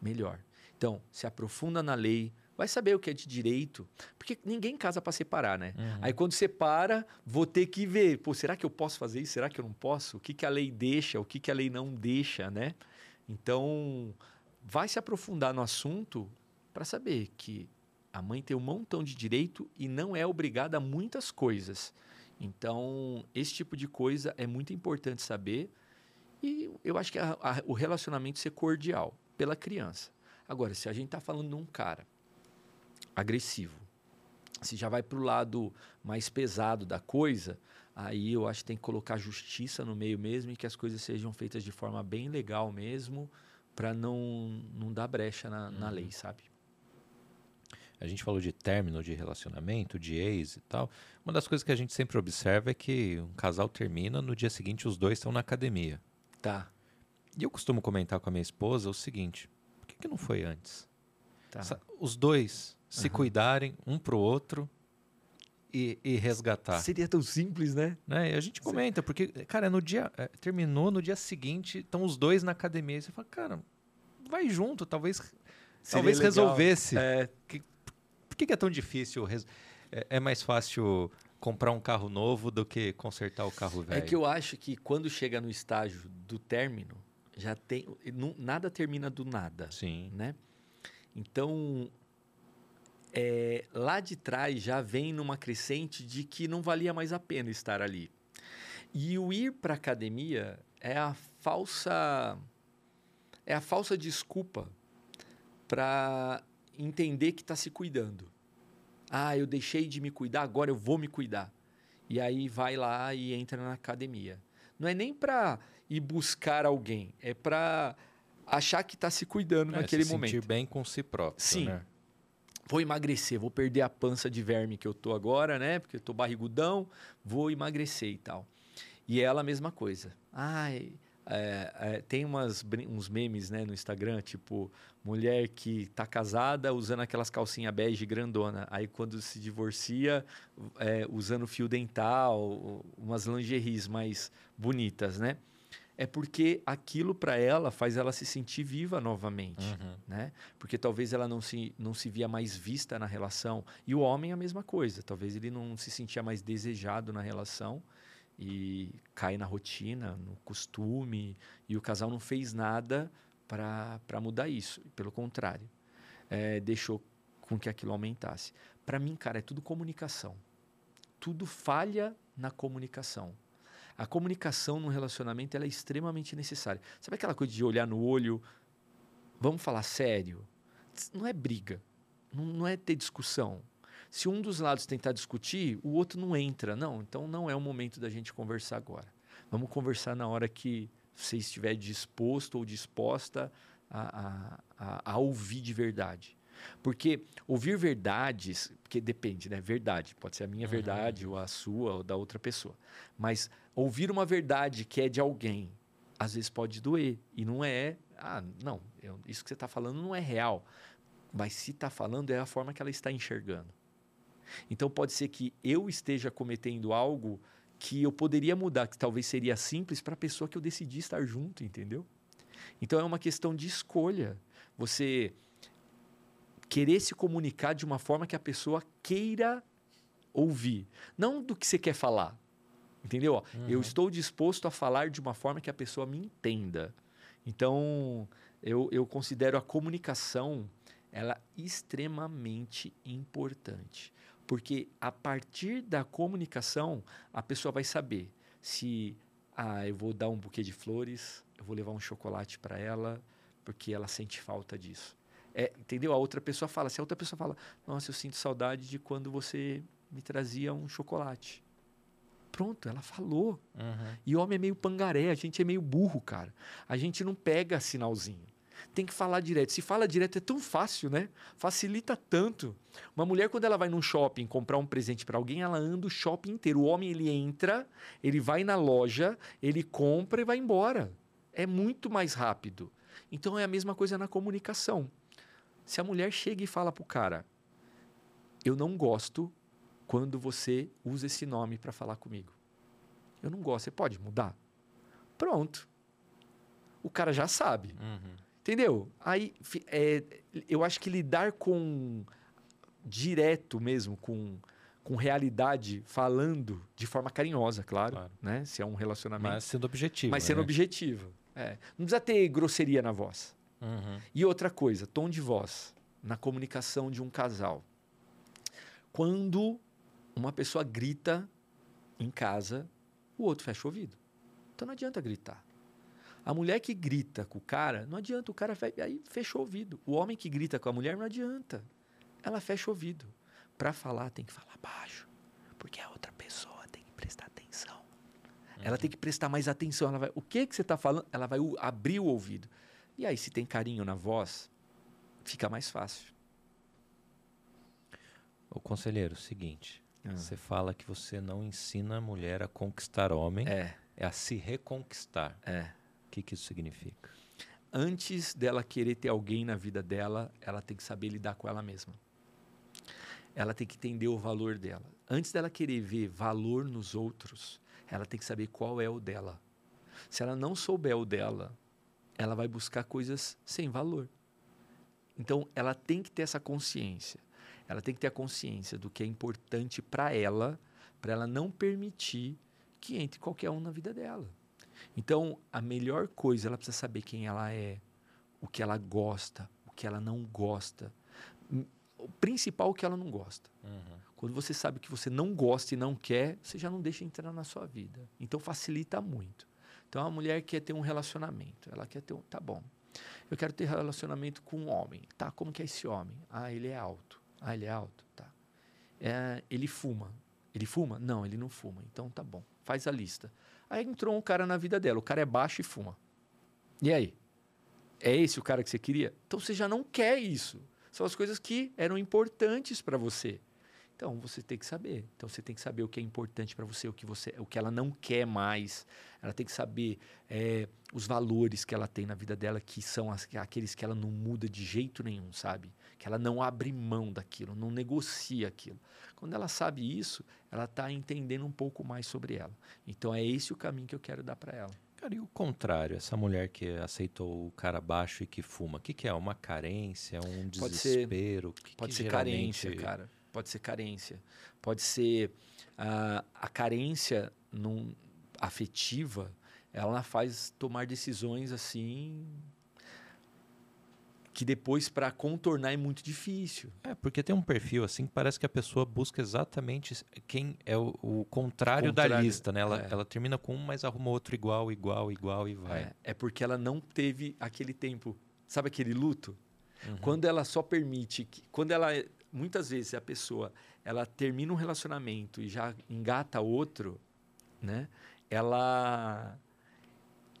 melhor. Então, se aprofunda na lei, vai saber o que é de direito, porque ninguém casa para separar, né? Uhum. Aí quando separa, vou ter que ver, pô, será que eu posso fazer isso? Será que eu não posso? O que, que a lei deixa? O que, que a lei não deixa, né? Então, vai se aprofundar no assunto para saber que a mãe tem um montão de direito e não é obrigada a muitas coisas. Então, esse tipo de coisa é muito importante saber. E eu acho que a- a- o relacionamento ser cordial pela criança. Agora, se a gente está falando de um cara agressivo, se já vai para o lado mais pesado da coisa, aí eu acho que tem que colocar justiça no meio mesmo e que as coisas sejam feitas de forma bem legal mesmo, para não, não dar brecha na, na lei, sabe? A gente falou de término de relacionamento, de ex e tal. Uma das coisas que a gente sempre observa é que um casal termina, no dia seguinte os dois estão na academia. Tá, E eu costumo comentar com a minha esposa o seguinte: por que, que não foi antes? tá. Os dois se cuidarem um pro outro e, e resgatar. Seria tão simples, né? Né? E a gente comenta, porque, cara, no dia. é, terminou, no dia seguinte, estão os dois na academia. E você fala, cara, vai junto, talvez. talvez legal. resolvesse. É, Por que, que é tão difícil? É, é mais fácil comprar um carro novo do que consertar o carro velho. É que eu acho que quando chega no estágio do término, já tem. não- nada termina do nada, Sim. né? Então, é, lá de trás já vem numa crescente de que não valia mais a pena estar ali. E o ir para academia é a falsa. É a falsa desculpa para entender que está se cuidando. Ah, eu deixei de me cuidar, agora eu vou me cuidar. E aí vai lá e entra na academia. Não é nem para ir buscar alguém, é para achar que está se cuidando É, naquele se momento. sentir bem com si próprio. Sim. né? Vou emagrecer, vou perder a pança de verme que eu tô agora, né? Porque eu tô barrigudão, vou emagrecer e tal. E ela a mesma coisa. Ai, é, é, tem umas, uns memes né, no Instagram, tipo, mulher que tá casada usando aquelas calcinhas bege grandona. Aí quando se divorcia, é, usando fio dental, umas lingeries mais bonitas, né? É porque aquilo para ela faz ela se sentir viva novamente Uhum. né? Porque talvez ela não se, não se via mais vista na relação. E o homem a mesma coisa. Talvez ele não se sentia mais desejado na relação e cai na rotina, no costume. E o casal não fez nada para mudar isso. Pelo contrário, é, deixou com que aquilo aumentasse. Para mim, cara, é tudo comunicação. Tudo falha na comunicação. A comunicação no relacionamento ela é extremamente necessária. Sabe aquela coisa de olhar no olho? Vamos falar sério? Não é briga. Não, não é ter discussão. Se um dos lados tentar discutir, o outro não entra. Não, então não é o momento da gente conversar agora. Vamos conversar na hora que você estiver disposto ou disposta a, a, a, a ouvir de verdade. Porque ouvir verdades, porque depende, né? Verdade, pode ser a minha uhum. verdade, ou a sua, ou da outra pessoa. Mas ouvir uma verdade que é de alguém, às vezes pode doer. E não é. Ah, não, eu, isso que você está falando não é real. Mas se está falando, é a forma que ela está enxergando. Então pode ser que eu esteja cometendo algo que eu poderia mudar, que talvez seria simples para a pessoa que eu decidi estar junto, entendeu? Então é uma questão de escolha. Você querer se comunicar de uma forma que a pessoa queira ouvir, não do que você quer falar. Entendeu? Uhum. Eu estou disposto a falar de uma forma que a pessoa me entenda. Então, eu, eu considero a comunicação ela extremamente importante. Porque a partir da comunicação, a pessoa vai saber se ah, eu vou dar um buquê de flores, eu vou levar um chocolate para ela, porque ela sente falta disso. É, entendeu? A outra pessoa fala. Se a outra pessoa fala, nossa, eu sinto saudade de quando você me trazia um chocolate. Pronto, ela falou. Uhum. E homem é meio pangaré, a gente é meio burro, cara. A gente não pega sinalzinho. Tem que falar direto. Se fala direto é tão fácil, né? Facilita tanto. Uma mulher, quando ela vai num shopping comprar um presente para alguém, ela anda o shopping inteiro. O homem, ele entra, ele vai na loja, ele compra e vai embora. É muito mais rápido. Então é a mesma coisa na comunicação. Se a mulher chega e fala pro cara, eu não gosto quando você usa esse nome para falar comigo. Eu não gosto. Você pode mudar? Pronto. O cara já sabe. Uhum. Entendeu? Aí é, eu acho que lidar com direto mesmo, com, com realidade, falando de forma carinhosa, claro, claro. Né? Se é um relacionamento. Mas sendo objetivo. Mas sendo né? objetivo. É. Não precisa ter grosseria na voz. Uhum. E outra coisa, tom de voz na comunicação de um casal. Quando uma pessoa grita em casa, o outro fecha o ouvido. Então não adianta gritar. A mulher que grita com o cara, não adianta, o cara aí fecha o ouvido. O homem que grita com a mulher não adianta. Ela fecha o ouvido. Para falar tem que falar baixo, porque a outra pessoa tem que prestar atenção. Uhum. Ela tem que prestar mais atenção. Ela vai, o que que você está falando? Ela vai abrir o ouvido. E aí, se tem carinho na voz, fica mais fácil. O conselheiro, seguinte. Ah. Você fala que você não ensina a mulher a conquistar homem, é, é a se reconquistar. É. Que, que isso significa? Antes dela querer ter alguém na vida dela, ela tem que saber lidar com ela mesma. Ela tem que entender o valor dela. Antes dela querer ver valor nos outros, ela tem que saber qual é o dela. Se ela não souber o dela, ela vai buscar coisas sem valor. Então, ela tem que ter essa consciência. Ela tem que ter a consciência do que é importante para ela, para ela não permitir que entre qualquer um na vida dela. Então, a melhor coisa, ela precisa saber quem ela é, o que ela gosta, o que ela não gosta. O principal, o que ela não gosta. Uhum. Quando você sabe que você não gosta e não quer, você já não deixa entrar na sua vida. Então, facilita muito. Então, a mulher quer ter um relacionamento. Ela quer ter um. Tá bom. Eu quero ter relacionamento com um homem. Tá, como que é esse homem? Ah, ele é alto. Ah, ele é alto. Tá. É, ele fuma. Ele fuma? Não, ele não fuma. Então tá bom. Faz a lista. Aí entrou um cara na vida dela. O cara é baixo e fuma. E aí? É esse o cara que você queria? Então você já não quer isso. São as coisas que eram importantes para você. Então você tem que saber. Então você tem que saber o que é importante para você, o que você, o que ela não quer mais. Ela tem que saber é, os valores que ela tem na vida dela, que são as, aqueles que ela não muda de jeito nenhum, sabe? Que ela não abre mão daquilo, não negocia aquilo. Quando ela sabe isso, ela está entendendo um pouco mais sobre ela. Então é esse o caminho que eu quero dar para ela. Cara, e o contrário, essa mulher que aceitou o cara baixo e que fuma, o que, que é? Uma carência, um desespero? Pode ser, pode que ser geralmente... carência, cara pode ser carência, pode ser uh, a carência num, afetiva, ela faz tomar decisões assim que depois para contornar é muito difícil. É, porque tem um perfil assim que parece que a pessoa busca exatamente quem é o, o contrário, contrário, da lista, né? Ela, é. ela termina com um, mas arruma outro igual, igual, igual e vai. É, é porque ela não teve aquele tempo, sabe aquele luto? Uhum. Quando ela só permite que, quando ela muitas vezes a pessoa ela termina um relacionamento e já engata outro, né? Ela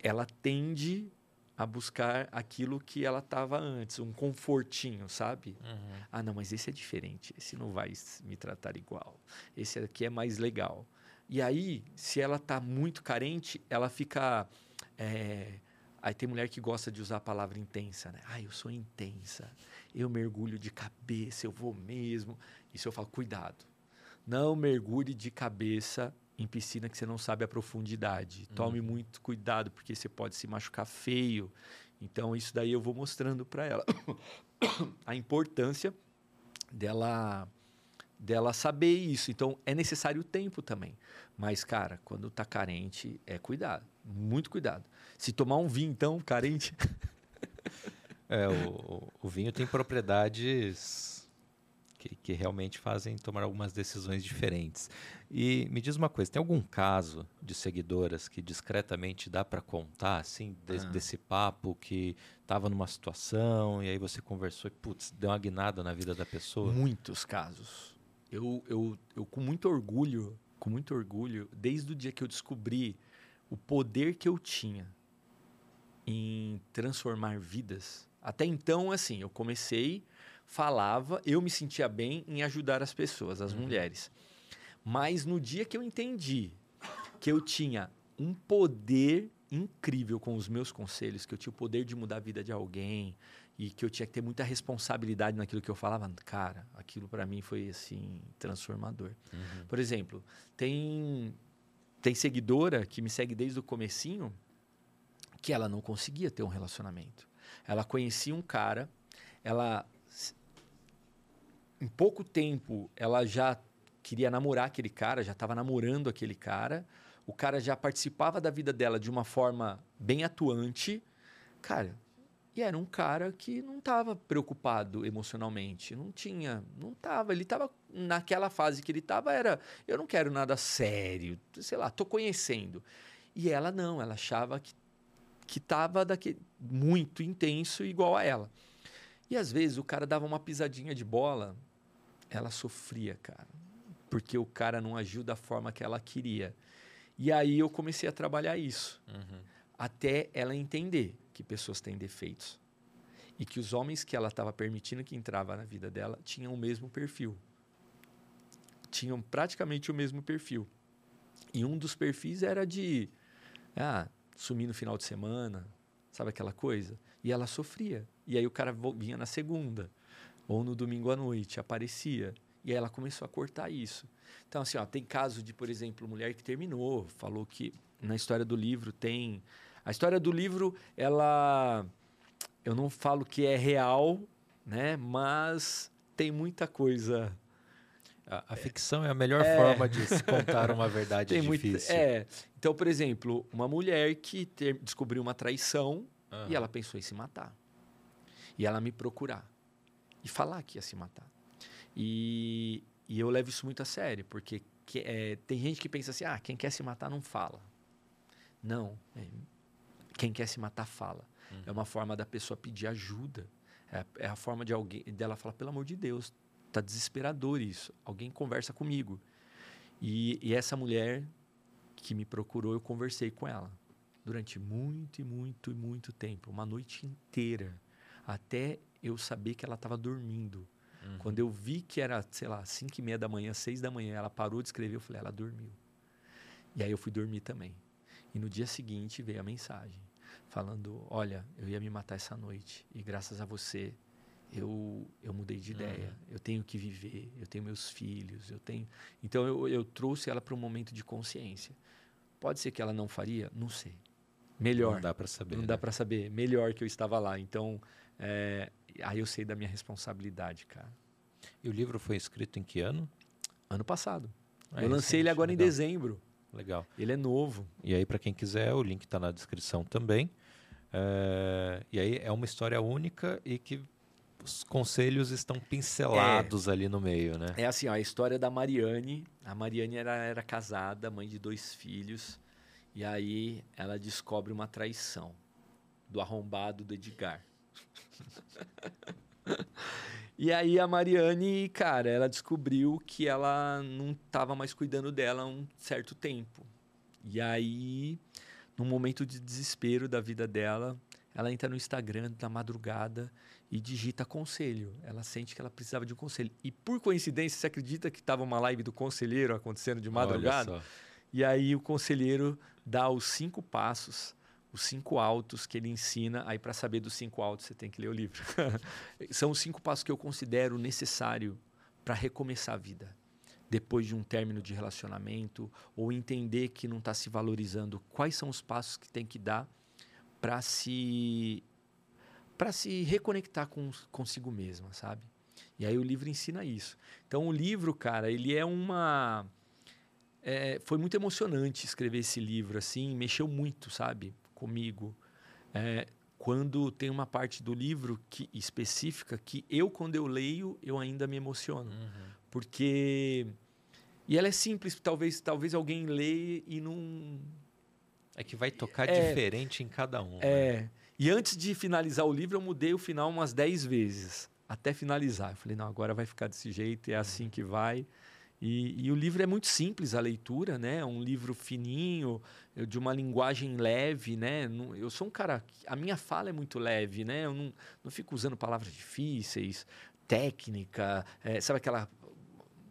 ela tende a buscar aquilo que ela estava antes, um confortinho, sabe? Uhum. Ah, não, mas esse é diferente, esse não vai me tratar igual, esse aqui é mais legal. E aí, se ela está muito carente, ela fica. É... Aí tem mulher que gosta de usar a palavra intensa, né? Ah, eu sou intensa, eu mergulho de cabeça, eu vou mesmo. Isso eu falo, cuidado. Não mergulhe de cabeça em piscina que você não sabe a profundidade. Uhum. Tome muito cuidado, porque você pode se machucar feio. Então, isso daí eu vou mostrando para ela. a importância dela dela saber isso. Então, é necessário tempo também. Mas, cara, quando tá carente, é cuidado. Muito cuidado. Se tomar um vinho, então, carente... é, o, o vinho tem propriedades que, que realmente fazem tomar algumas decisões diferentes. E me diz uma coisa, tem algum caso de seguidoras que discretamente dá para contar, assim, de, ah. desse papo que estava numa situação e aí você conversou e, putz, deu uma guinada na vida da pessoa? Muitos casos. Eu, eu, eu com muito orgulho, com muito orgulho, desde o dia que eu descobri o poder que eu tinha em transformar vidas. Até então, assim, eu comecei falava, eu me sentia bem em ajudar as pessoas, as uhum. mulheres. Mas no dia que eu entendi que eu tinha um poder incrível com os meus conselhos, que eu tinha o poder de mudar a vida de alguém e que eu tinha que ter muita responsabilidade naquilo que eu falava, cara, aquilo para mim foi assim transformador. Uhum. Por exemplo, tem tem seguidora que me segue desde o comecinho que ela não conseguia ter um relacionamento. Ela conhecia um cara, ela em pouco tempo ela já queria namorar aquele cara, já estava namorando aquele cara. O cara já participava da vida dela de uma forma bem atuante. Cara, e era um cara que não estava preocupado emocionalmente, não tinha, não estava, ele estava naquela fase que ele estava era, eu não quero nada sério, sei lá, tô conhecendo. E ela não, ela achava que que estava muito intenso igual a ela. E às vezes o cara dava uma pisadinha de bola ela sofria, cara, porque o cara não agiu da forma que ela queria. E aí eu comecei a trabalhar isso, uhum. até ela entender que pessoas têm defeitos e que os homens que ela estava permitindo que entrava na vida dela tinham o mesmo perfil, tinham praticamente o mesmo perfil. E um dos perfis era de ah, sumir no final de semana, sabe aquela coisa? E ela sofria. E aí o cara vinha na segunda ou no domingo à noite, aparecia. E aí ela começou a cortar isso. Então, assim, ó, tem caso de, por exemplo, mulher que terminou, falou que na história do livro tem. A história do livro, ela. Eu não falo que é real, né? Mas tem muita coisa. A, a ficção é a melhor é... forma de se contar uma verdade tem difícil. Muito, é. Então, por exemplo, uma mulher que ter, descobriu uma traição uhum. e ela pensou em se matar. E ela me procurar e falar que ia se matar. E, e eu levo isso muito a sério, porque que, é, tem gente que pensa assim: ah, quem quer se matar não fala. Não. É, quem quer se matar fala. Uhum. É uma forma da pessoa pedir ajuda. É, é, a forma de alguém dela falar: pelo amor de Deus, tá desesperador isso. Alguém conversa comigo. E, e essa mulher que me procurou, eu conversei com ela durante muito e muito e muito tempo, uma noite inteira, até eu saber que ela estava dormindo. Uhum. Quando eu vi que era, sei lá, 5 e meia da manhã, 6 da manhã, ela parou de escrever, eu falei, ela dormiu. E aí eu fui dormir também. E no dia seguinte veio a mensagem falando, olha, eu ia me matar essa noite e graças a você eu, eu mudei de ideia. Uhum. Eu tenho que viver, eu tenho meus filhos, eu tenho... Então eu, eu trouxe ela para um momento de consciência. Pode ser que ela não faria? Não sei. Melhor. Não dá para saber. Não né? dá para saber. Melhor que eu estava lá. Então, é, aí eu sei da minha responsabilidade, cara. E o livro foi escrito em que ano? Ano passado. Ah, eu lancei ele agora legal. em dezembro. Legal. Ele é novo. E aí, para quem quiser, o link está na descrição também. É, e aí é uma história única e que os conselhos estão pincelados é, ali no meio, né? É assim, ó, a história da Mariane. A Mariane era, era casada, mãe de dois filhos. E aí ela descobre uma traição do arrombado do Edgar. e aí a Mariane, cara, ela descobriu que ela não estava mais cuidando dela há um certo tempo. E aí, num momento de desespero da vida dela, ela entra no Instagram da madrugada e digita conselho. Ela sente que ela precisava de um conselho. E por coincidência, você acredita que estava uma live do conselheiro acontecendo de madrugada? E aí o conselheiro dá os cinco passos, os cinco autos que ele ensina. Aí para saber dos cinco autos você tem que ler o livro. São os cinco passos que eu considero necessário para recomeçar a vida. Depois de um término de relacionamento ou entender que não está se valorizando, quais são os passos que tem que dar para se para se reconectar com consigo mesma, sabe? E aí o livro ensina isso. Então o livro, cara, ele é uma é, foi muito emocionante escrever esse livro assim, mexeu muito, sabe, comigo. É, quando tem uma parte do livro que específica que eu quando eu leio eu ainda me emociono, uhum. porque e ela é simples, talvez talvez alguém leia e não é que vai tocar é, diferente em cada um. É. Né? E antes de finalizar o livro, eu mudei o final umas 10 vezes, até finalizar. Eu falei, não, agora vai ficar desse jeito, é assim que vai. E, e, o livro é muito simples a leitura, né? É um livro fininho, de uma linguagem leve, né? Eu sou um cara, a minha fala é muito leve, né? Eu não, não fico usando palavras difíceis, técnica, é, sabe aquela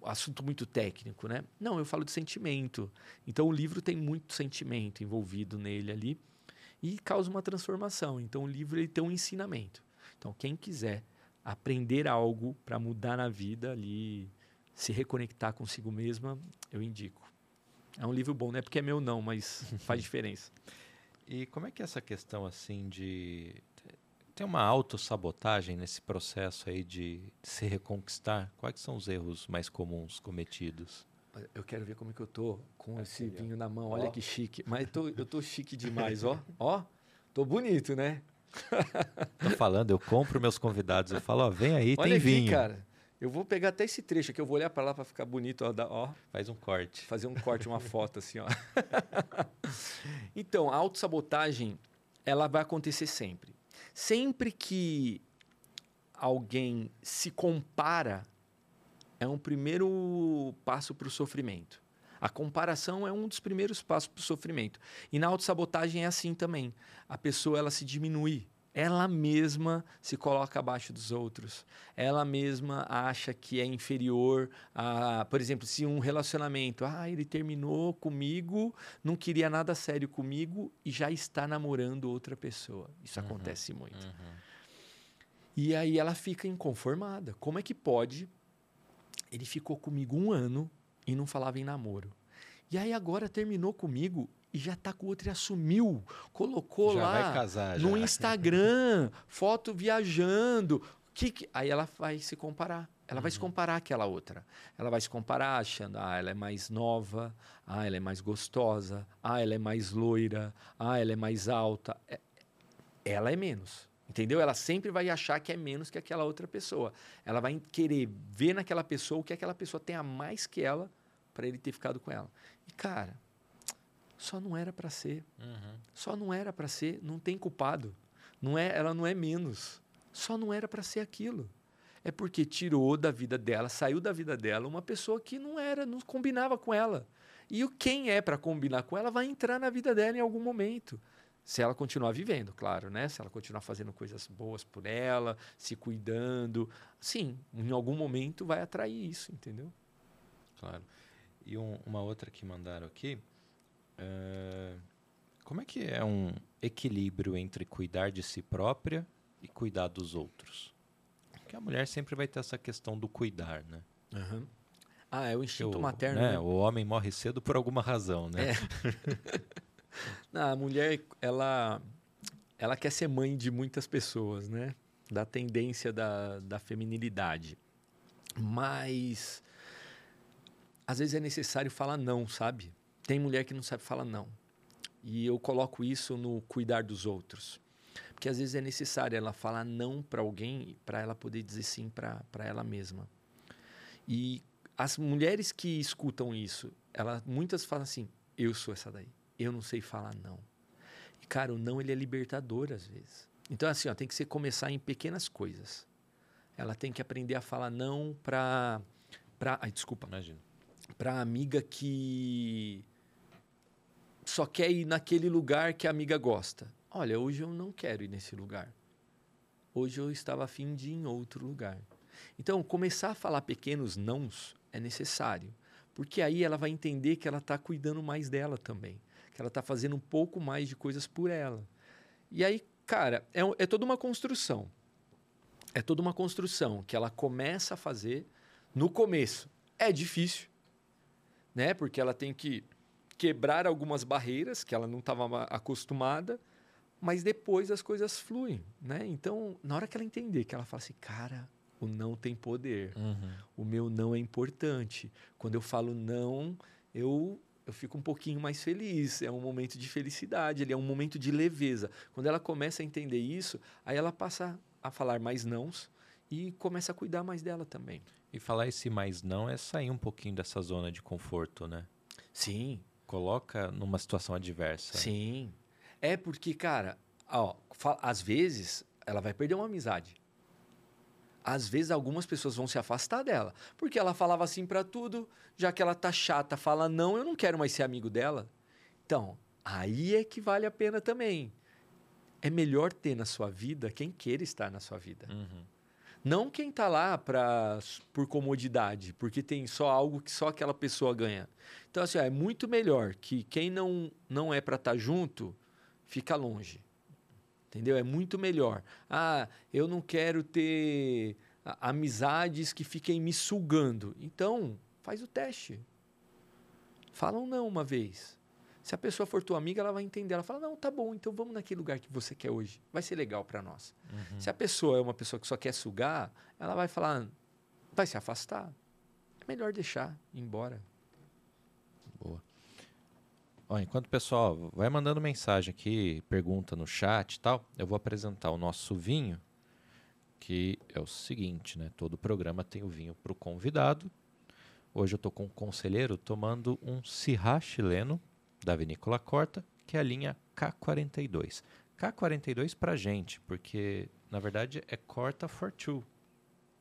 assunto muito técnico, né? Não, eu falo de sentimento. Então o livro tem muito sentimento envolvido nele ali e causa uma transformação. Então o livro ele tem um ensinamento. Então quem quiser aprender algo para mudar na vida ali, se reconectar consigo mesma, eu indico. É um livro bom, não é porque é meu não, mas faz diferença. E como é que é essa questão assim de tem uma autossabotagem nesse processo aí de, se reconquistar? Quais são os erros mais comuns cometidos? Eu quero ver como é que eu tô com esse vinho na mão. Olha ó. que chique. Mas eu tô, eu tô chique demais, ó. Ó, tô bonito, né? tô falando, eu compro meus convidados. Eu falo, ó, vem aí, Olha tem aqui, vinho. cara. Eu vou pegar até esse trecho aqui, eu vou olhar para lá para ficar bonito, ó, ó. Faz um corte. Fazer um corte, uma foto assim, ó. então, a autossabotagem, ela vai acontecer sempre. Sempre que alguém se compara, é um primeiro passo para o sofrimento. A comparação é um dos primeiros passos para o sofrimento. E na autossabotagem é assim também. A pessoa ela se diminui. Ela mesma se coloca abaixo dos outros. Ela mesma acha que é inferior a, por exemplo, se um relacionamento, ah, ele terminou comigo, não queria nada sério comigo e já está namorando outra pessoa. Isso uhum, acontece muito. Uhum. E aí ela fica inconformada. Como é que pode? Ele ficou comigo um ano e não falava em namoro. E aí agora terminou comigo e já tá com outro e assumiu, colocou já lá casar, no Instagram, foto viajando. Que, que Aí ela vai se comparar. Ela uhum. vai se uhum. comparar àquela outra. Ela vai se comparar achando, ah, ela é mais nova, ah, ela é mais gostosa, ah, ela é mais loira, ah, ela é mais alta. É, ela é menos. Entendeu? Ela sempre vai achar que é menos que aquela outra pessoa. Ela vai querer ver naquela pessoa o que aquela pessoa tem a mais que ela para ele ter ficado com ela. E, cara, só não era para ser. Uhum. Só não era para ser. Não tem culpado. Não é, ela não é menos. Só não era para ser aquilo. É porque tirou da vida dela, saiu da vida dela uma pessoa que não era, não combinava com ela. E o quem é para combinar com ela vai entrar na vida dela em algum momento. Se ela continuar vivendo, claro, né? Se ela continuar fazendo coisas boas por ela, se cuidando, sim, em algum momento vai atrair isso, entendeu? Claro. E um, uma outra que mandaram aqui, é, como é que é um equilíbrio entre cuidar de si própria e cuidar dos outros? Porque a mulher sempre vai ter essa questão do cuidar, né? Uhum. Ah, é o instinto o, materno. Né? né? O homem morre cedo por alguma razão, né? É. Não, a mulher, ela, ela quer ser mãe de muitas pessoas, né? Da tendência da, da feminilidade. Mas às vezes é necessário falar não, sabe? Tem mulher que não sabe falar não. E eu coloco isso no cuidar dos outros. que às vezes é necessário ela falar não para alguém para ela poder dizer sim para ela mesma. E as mulheres que escutam isso, ela, muitas falam assim: eu sou essa daí, eu não sei falar não. E cara, o não ele é libertador às vezes. Então assim, ó, tem que começar em pequenas coisas. Ela tem que aprender a falar não para para, ai, desculpa. Imagina. Para amiga que só quer ir naquele lugar que a amiga gosta. Olha, hoje eu não quero ir nesse lugar. Hoje eu estava afim de ir em outro lugar. Então, começar a falar pequenos nãos é necessário, porque aí ela vai entender que ela está cuidando mais dela também, ela está fazendo um pouco mais de coisas por ela. E aí, cara, é, é toda uma construção. É toda uma construção que ela começa a fazer no começo. É difícil, né? Porque ela tem que quebrar algumas barreiras que ela não estava acostumada, mas depois as coisas fluem, né? Então, na hora que ela entender, que ela fala assim, cara, o não tem poder, Uhum. o meu não é importante. Quando eu falo não, eu eu fico um pouquinho mais feliz. É um momento de felicidade, ele é um momento de leveza. Quando ela começa a entender isso, aí ela passa a falar mais nãos e começa a cuidar mais dela também. E falar esse mais não é sair um pouquinho dessa zona de conforto, né? Sim, Coloca numa situação adversa. Sim. É porque, cara, ó, às vezes ela vai perder uma amizade. Às vezes algumas pessoas vão se afastar dela, porque ela falava assim pra tudo, já que ela tá chata, fala não, eu não quero mais ser amigo dela. Então, aí é que vale a pena também. É melhor ter na sua vida quem queira estar na sua vida. Uhum. Não quem tá lá pra, por comodidade, porque tem só algo que só aquela pessoa ganha. Então, assim, ó, é muito melhor que quem não, não é para estar junto, fica longe. Entendeu? É muito melhor. Ah, eu não quero ter amizades que fiquem me sugando. Então, faz o teste. Fala um não uma vez. Se a pessoa for tua amiga, ela vai entender. Ela fala: não, tá bom, então vamos naquele lugar que você quer hoje. Vai ser legal para nós. Uhum. Se a pessoa é uma pessoa que só quer sugar, ela vai falar, vai se afastar. É melhor deixar, ir embora. Ó, enquanto o pessoal vai mandando mensagem aqui, pergunta no chat e tal, eu vou apresentar o nosso vinho, que é o seguinte, né? Todo programa tem o vinho para o convidado. Hoje eu estou com um conselheiro tomando um Syrah chileno da Vinícola Corta, que é a linha K42. K42 para gente, porque na verdade é Corta for Two,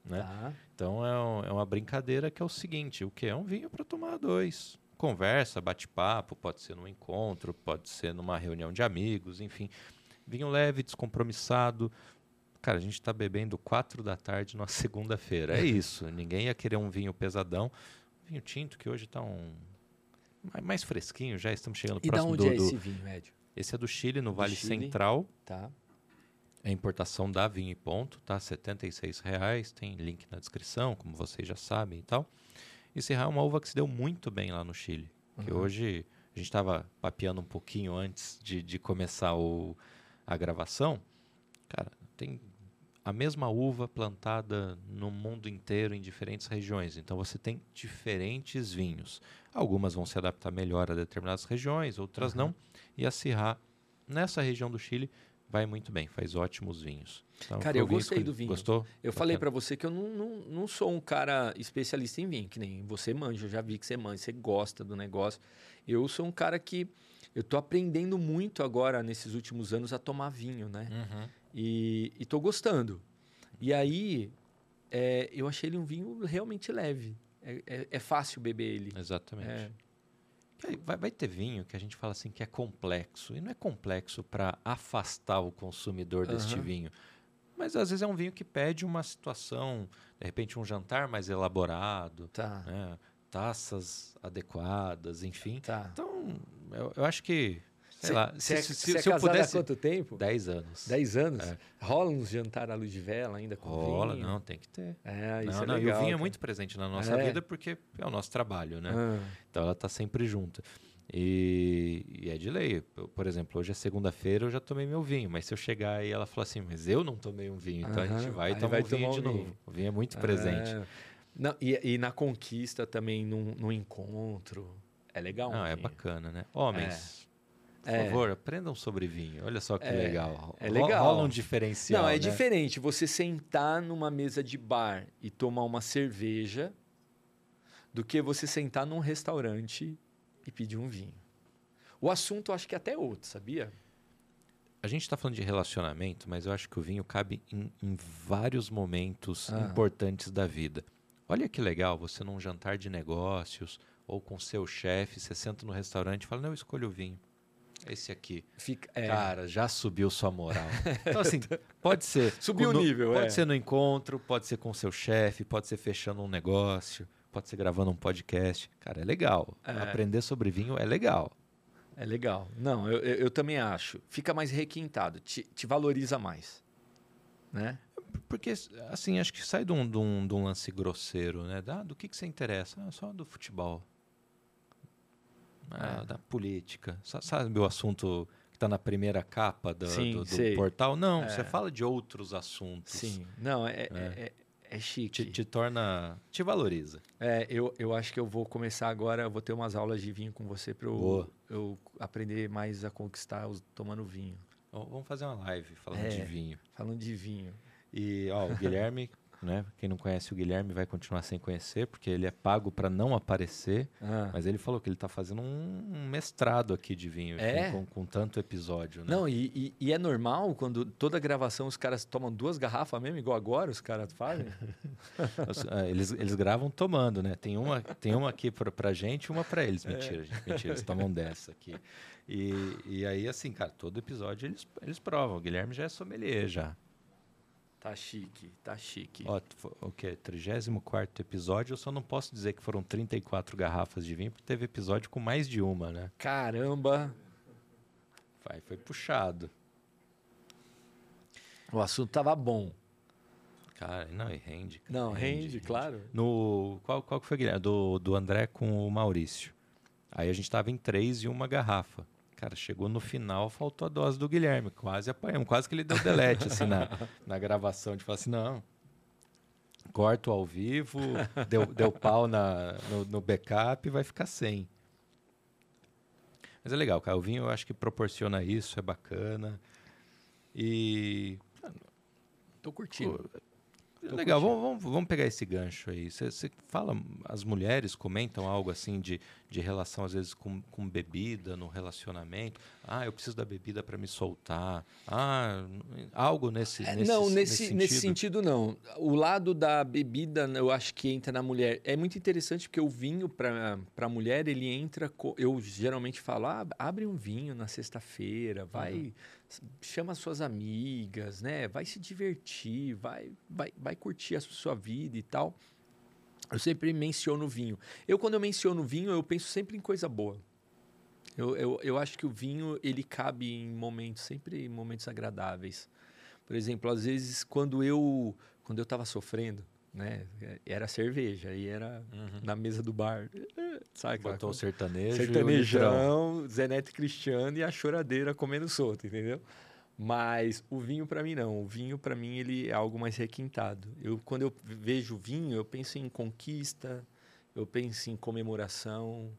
né? Tá? Então é, um- é uma brincadeira que é o seguinte: o que é um vinho para tomar dois? Conversa, bate-papo, pode ser num encontro, pode ser numa reunião de amigos, enfim. Vinho leve, descompromissado. Cara, a gente está bebendo quatro da tarde numa segunda-feira. É isso. Ninguém ia querer um vinho pesadão. Vinho tinto que hoje está um mais- fresquinho. Já estamos chegando E da próximo onde do, é do- esse vinho, Ed? Esse é do Chile, no Vale Chile. Central. Tá? É importação da Vinho e Ponto, tá? 76 reais, tem link na descrição, como vocês já sabem e tal. E Syrah é uma uva que se deu muito bem lá no Chile. Que Uhum. hoje a gente estava papeando um pouquinho antes de, de começar o, a gravação. Cara, tem a mesma uva plantada no mundo inteiro em diferentes regiões. Então você tem diferentes vinhos. Algumas vão se adaptar melhor a determinadas regiões, outras Uhum. não. E a Syrah, nessa região do Chile, vai muito bem, faz ótimos vinhos. Então, Cara, eu gostei do vinho. Gostou? Eu falei Bacana. pra você que eu não, não, não sou um cara especialista em vinho, que nem você manja, eu já vi que você manja, você gosta do negócio. Eu sou um cara que eu tô aprendendo muito agora, nesses últimos anos, a tomar vinho, né? Uhum. E, e tô gostando. E aí, é, eu achei ele um vinho realmente leve. É, é- é fácil beber ele. Exatamente. É. Vai, vai ter vinho que a gente fala assim que é complexo. E não é complexo para afastar o consumidor deste Aham. vinho. Mas às vezes é um vinho que pede uma situação, de repente um jantar mais elaborado, Tá, né? taças adequadas, enfim. tá. Então, eu, eu acho que, sei Cê- lá, é, se, se- cê é se eu pudesse... há quanto tempo? 10 anos. 10 anos? É. Rola uns jantar à luz de vela ainda com Rola, vinho? não, tem que ter. É, isso não, é não, legal. e o vinho é cara. muito presente na nossa É. vida porque é o nosso trabalho, né? Ah, Então ela tá sempre junta. E, e é de lei. Por exemplo, hoje é segunda-feira, eu já tomei meu vinho. Mas se eu chegar e ela falar assim, mas eu não tomei um vinho, então a gente vai aí tomar vai um vinho de um novo. vinho. O vinho é muito presente. é. Não, e, e na conquista também, num, num encontro. É legal. Não, um é vinho. bacana, né? Homens, Por É. favor, aprendam sobre vinho. Olha só que É, legal. é legal. Rola um diferencial. Não, é né? diferente você sentar numa mesa de bar e tomar uma cerveja do que você sentar num restaurante e pedir um vinho. O assunto acho que é até outro, sabia? A gente está falando de relacionamento, mas eu acho que o vinho cabe em, em vários momentos Ah. importantes da vida. Olha que legal, você num jantar de negócios ou com seu chefe, você senta no restaurante e fala, não, eu escolho o vinho. Esse aqui. Fica, é, Cara, já subiu sua moral. Então, assim, pode ser. Subiu o nível, Pode é. ser no encontro, pode ser com seu chefe, pode ser fechando um negócio, pode ser gravando um podcast. Cara, é legal. É. Aprender sobre vinho é legal. é legal. Não, eu, eu, também acho. Fica mais requintado, te, te valoriza mais. Né? Porque, assim, acho que sai de um, de um- de um lance grosseiro, né? Da, do que, que você interessa? Ah, só do futebol. Ah, É. Da política. Sa- Sabe o assunto que está na primeira capa do, Sim, do- do portal? Não, É. você fala de outros assuntos. Sim. Não, é, é, chique. Te, te torna. Te valoriza. É, eu, eu acho que eu vou começar agora, vou ter umas aulas de vinho com você para Boa. eu, eu aprender mais a conquistar os, tomando vinho. Vamos fazer uma live falando É. de vinho. Falando de vinho. E ó, o Guilherme, né? Quem não conhece o Guilherme vai continuar sem conhecer, porque ele é pago para não aparecer. Ah. Mas ele falou que ele está fazendo um, mestrado aqui de vinho, É? com, com tanto episódio, né? Não, e, e- e é normal quando toda gravação os caras tomam duas garrafas mesmo, igual agora os caras fazem? Ah, eles, eles gravam tomando, né? Tem uma, tem uma aqui pra gente e uma pra eles. Mentira, gente, mentira. Eles tomam dessa aqui. E, e aí, assim, cara, todo episódio eles, eles provam. O Guilherme já é sommelier já. Tá chique, tá chique. Ó, o quê? 34 episódio. Eu só não posso dizer que foram 34 garrafas de vinho, porque teve episódio com mais de uma, né? Caramba! Vai, foi puxado. O assunto tava bom. Cara, não, e rende. cara, Não, rende, claro. No, qual, qual que foi, Guilherme? Do, do André com o Maurício. Aí a gente tava em três e uma garrafa. Cara, chegou no final, faltou a dose do Guilherme. Quase apanhamos, quase que ele deu delete assim na, na gravação. De falar assim, não. Corto ao vivo, deu, deu pau na, no, no backup vai ficar sem. Mas é legal, cara. O vinho eu acho que proporciona isso, é bacana. E Tô curtindo. Pô, Tô Legal, vamos, vamos, vamos pegar esse gancho aí. Você você fala, as mulheres comentam algo assim de, de relação, às vezes, com, com bebida no relacionamento. Ah, eu preciso da bebida para me soltar. Ah, algo nesse, É, nesse não, nesse nesse, sentido. nesse sentido não. O lado da bebida, eu acho que entra na mulher. É muito interessante porque o vinho para a mulher, ele entra. co- Eu geralmente falo, ah, abre um vinho na sexta-feira, vai, Uhum. Chama suas amigas, né? Vai se divertir, vai, vai, vai curtir a sua vida e tal. Eu sempre menciono vinho. Eu, quando eu menciono vinho, eu penso sempre em coisa boa. Eu, eu, eu acho que o vinho, ele cabe em momentos, sempre em momentos agradáveis. Por exemplo, às vezes, quando eu quando eu estava sofrendo, né? Era cerveja, e era Uhum. na mesa do bar. Sabe Botou o sertanejo. Sertanejão, Zé Neto Cristiano e a choradeira comendo solto, entendeu? Mas o vinho para mim não. O vinho para mim ele é algo mais requintado. Eu quando eu vejo vinho, eu penso em conquista, eu penso em comemoração,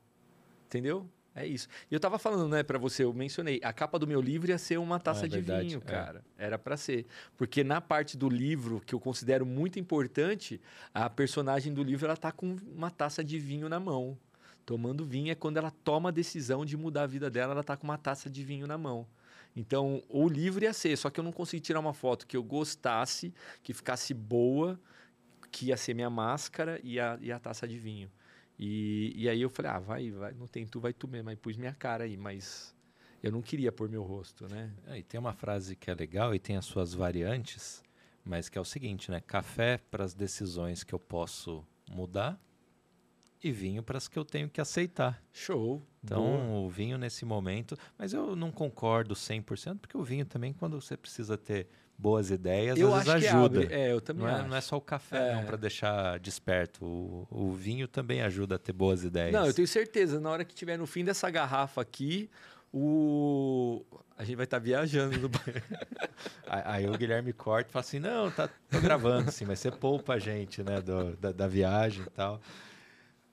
entendeu? É isso. E eu tava falando, né, para você, eu mencionei, a capa do meu livro ia ser uma taça é de verdade, vinho, é. cara. Era para ser, porque na parte do livro que eu considero muito importante, a personagem do livro ela tá com uma taça de vinho na mão. Tomando vinho é quando ela toma a decisão de mudar a vida dela, ela tá com uma taça de vinho na mão. Então, o livro ia ser, só que eu não consegui tirar uma foto que eu gostasse, que ficasse boa, que ia ser minha máscara e a, e a taça de vinho. E, e aí eu falei, ah, vai, vai, não tem tu, vai tu mesmo. Aí pus minha cara aí, mas eu não queria pôr meu rosto, né? É, e tem uma frase que é legal e tem as suas variantes, mas que é o seguinte, né? Café para as decisões que eu posso mudar e vinho para as que eu tenho que aceitar. Show. Então, boa. o vinho nesse momento, mas eu não concordo 100%, porque o vinho também, quando você precisa ter boas ideias, eu às vezes ajuda. É, eu também Não é, não é só o café, não, É. para deixar desperto. O, o vinho também ajuda a ter boas ideias. Não, eu tenho certeza, na hora que tiver no fim dessa garrafa aqui, o... a gente vai estar viajando no banheiro. Aí, aí o Guilherme corta e fala assim: não, tá, tô gravando sim, mas você poupa a gente, né, do- da, da viagem e tal.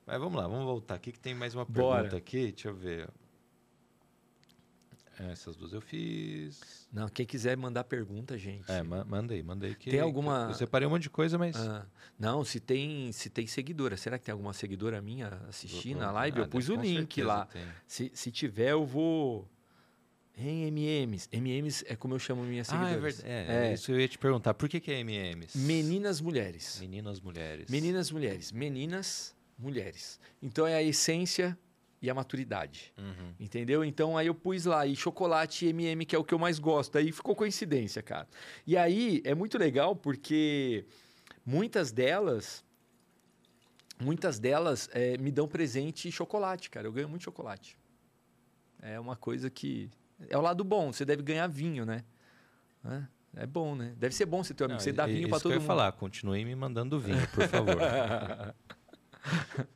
Mas vamos lá, vamos voltar aqui que tem mais uma Bora. pergunta aqui, deixa eu ver. Essas duas eu fiz. Não, quem quiser mandar pergunta, gente. É, ma mandei, mandei. Que, tem alguma. Eu separei um monte de coisa, mas. Ah, não, se tem, se tem seguidora. Será que tem alguma seguidora minha assistindo a live? Ah, eu pus o link lá. tem. Se, se tiver, eu vou. Em MMs. MMs é como eu chamo minhas Ah, é seguidoras. verdade. É, É. isso eu ia te perguntar. Por que, que é MMs? Meninas mulheres. Meninas mulheres. Meninas mulheres. Meninas mulheres. Então é a essência e a maturidade. Uhum. Entendeu? Então aí eu pus lá, e chocolate e MM, que é o que eu mais gosto. Aí ficou coincidência, cara. E aí é muito legal porque muitas delas. Muitas delas eh, me dão presente chocolate, cara. Eu ganho muito chocolate. É uma coisa que. É o lado bom. Você deve ganhar vinho, né? É bom, né? Deve ser bom você ter um amigo. Você dá vinho que todo eu ia mundo. falar, continue me mandando vinho, por favor.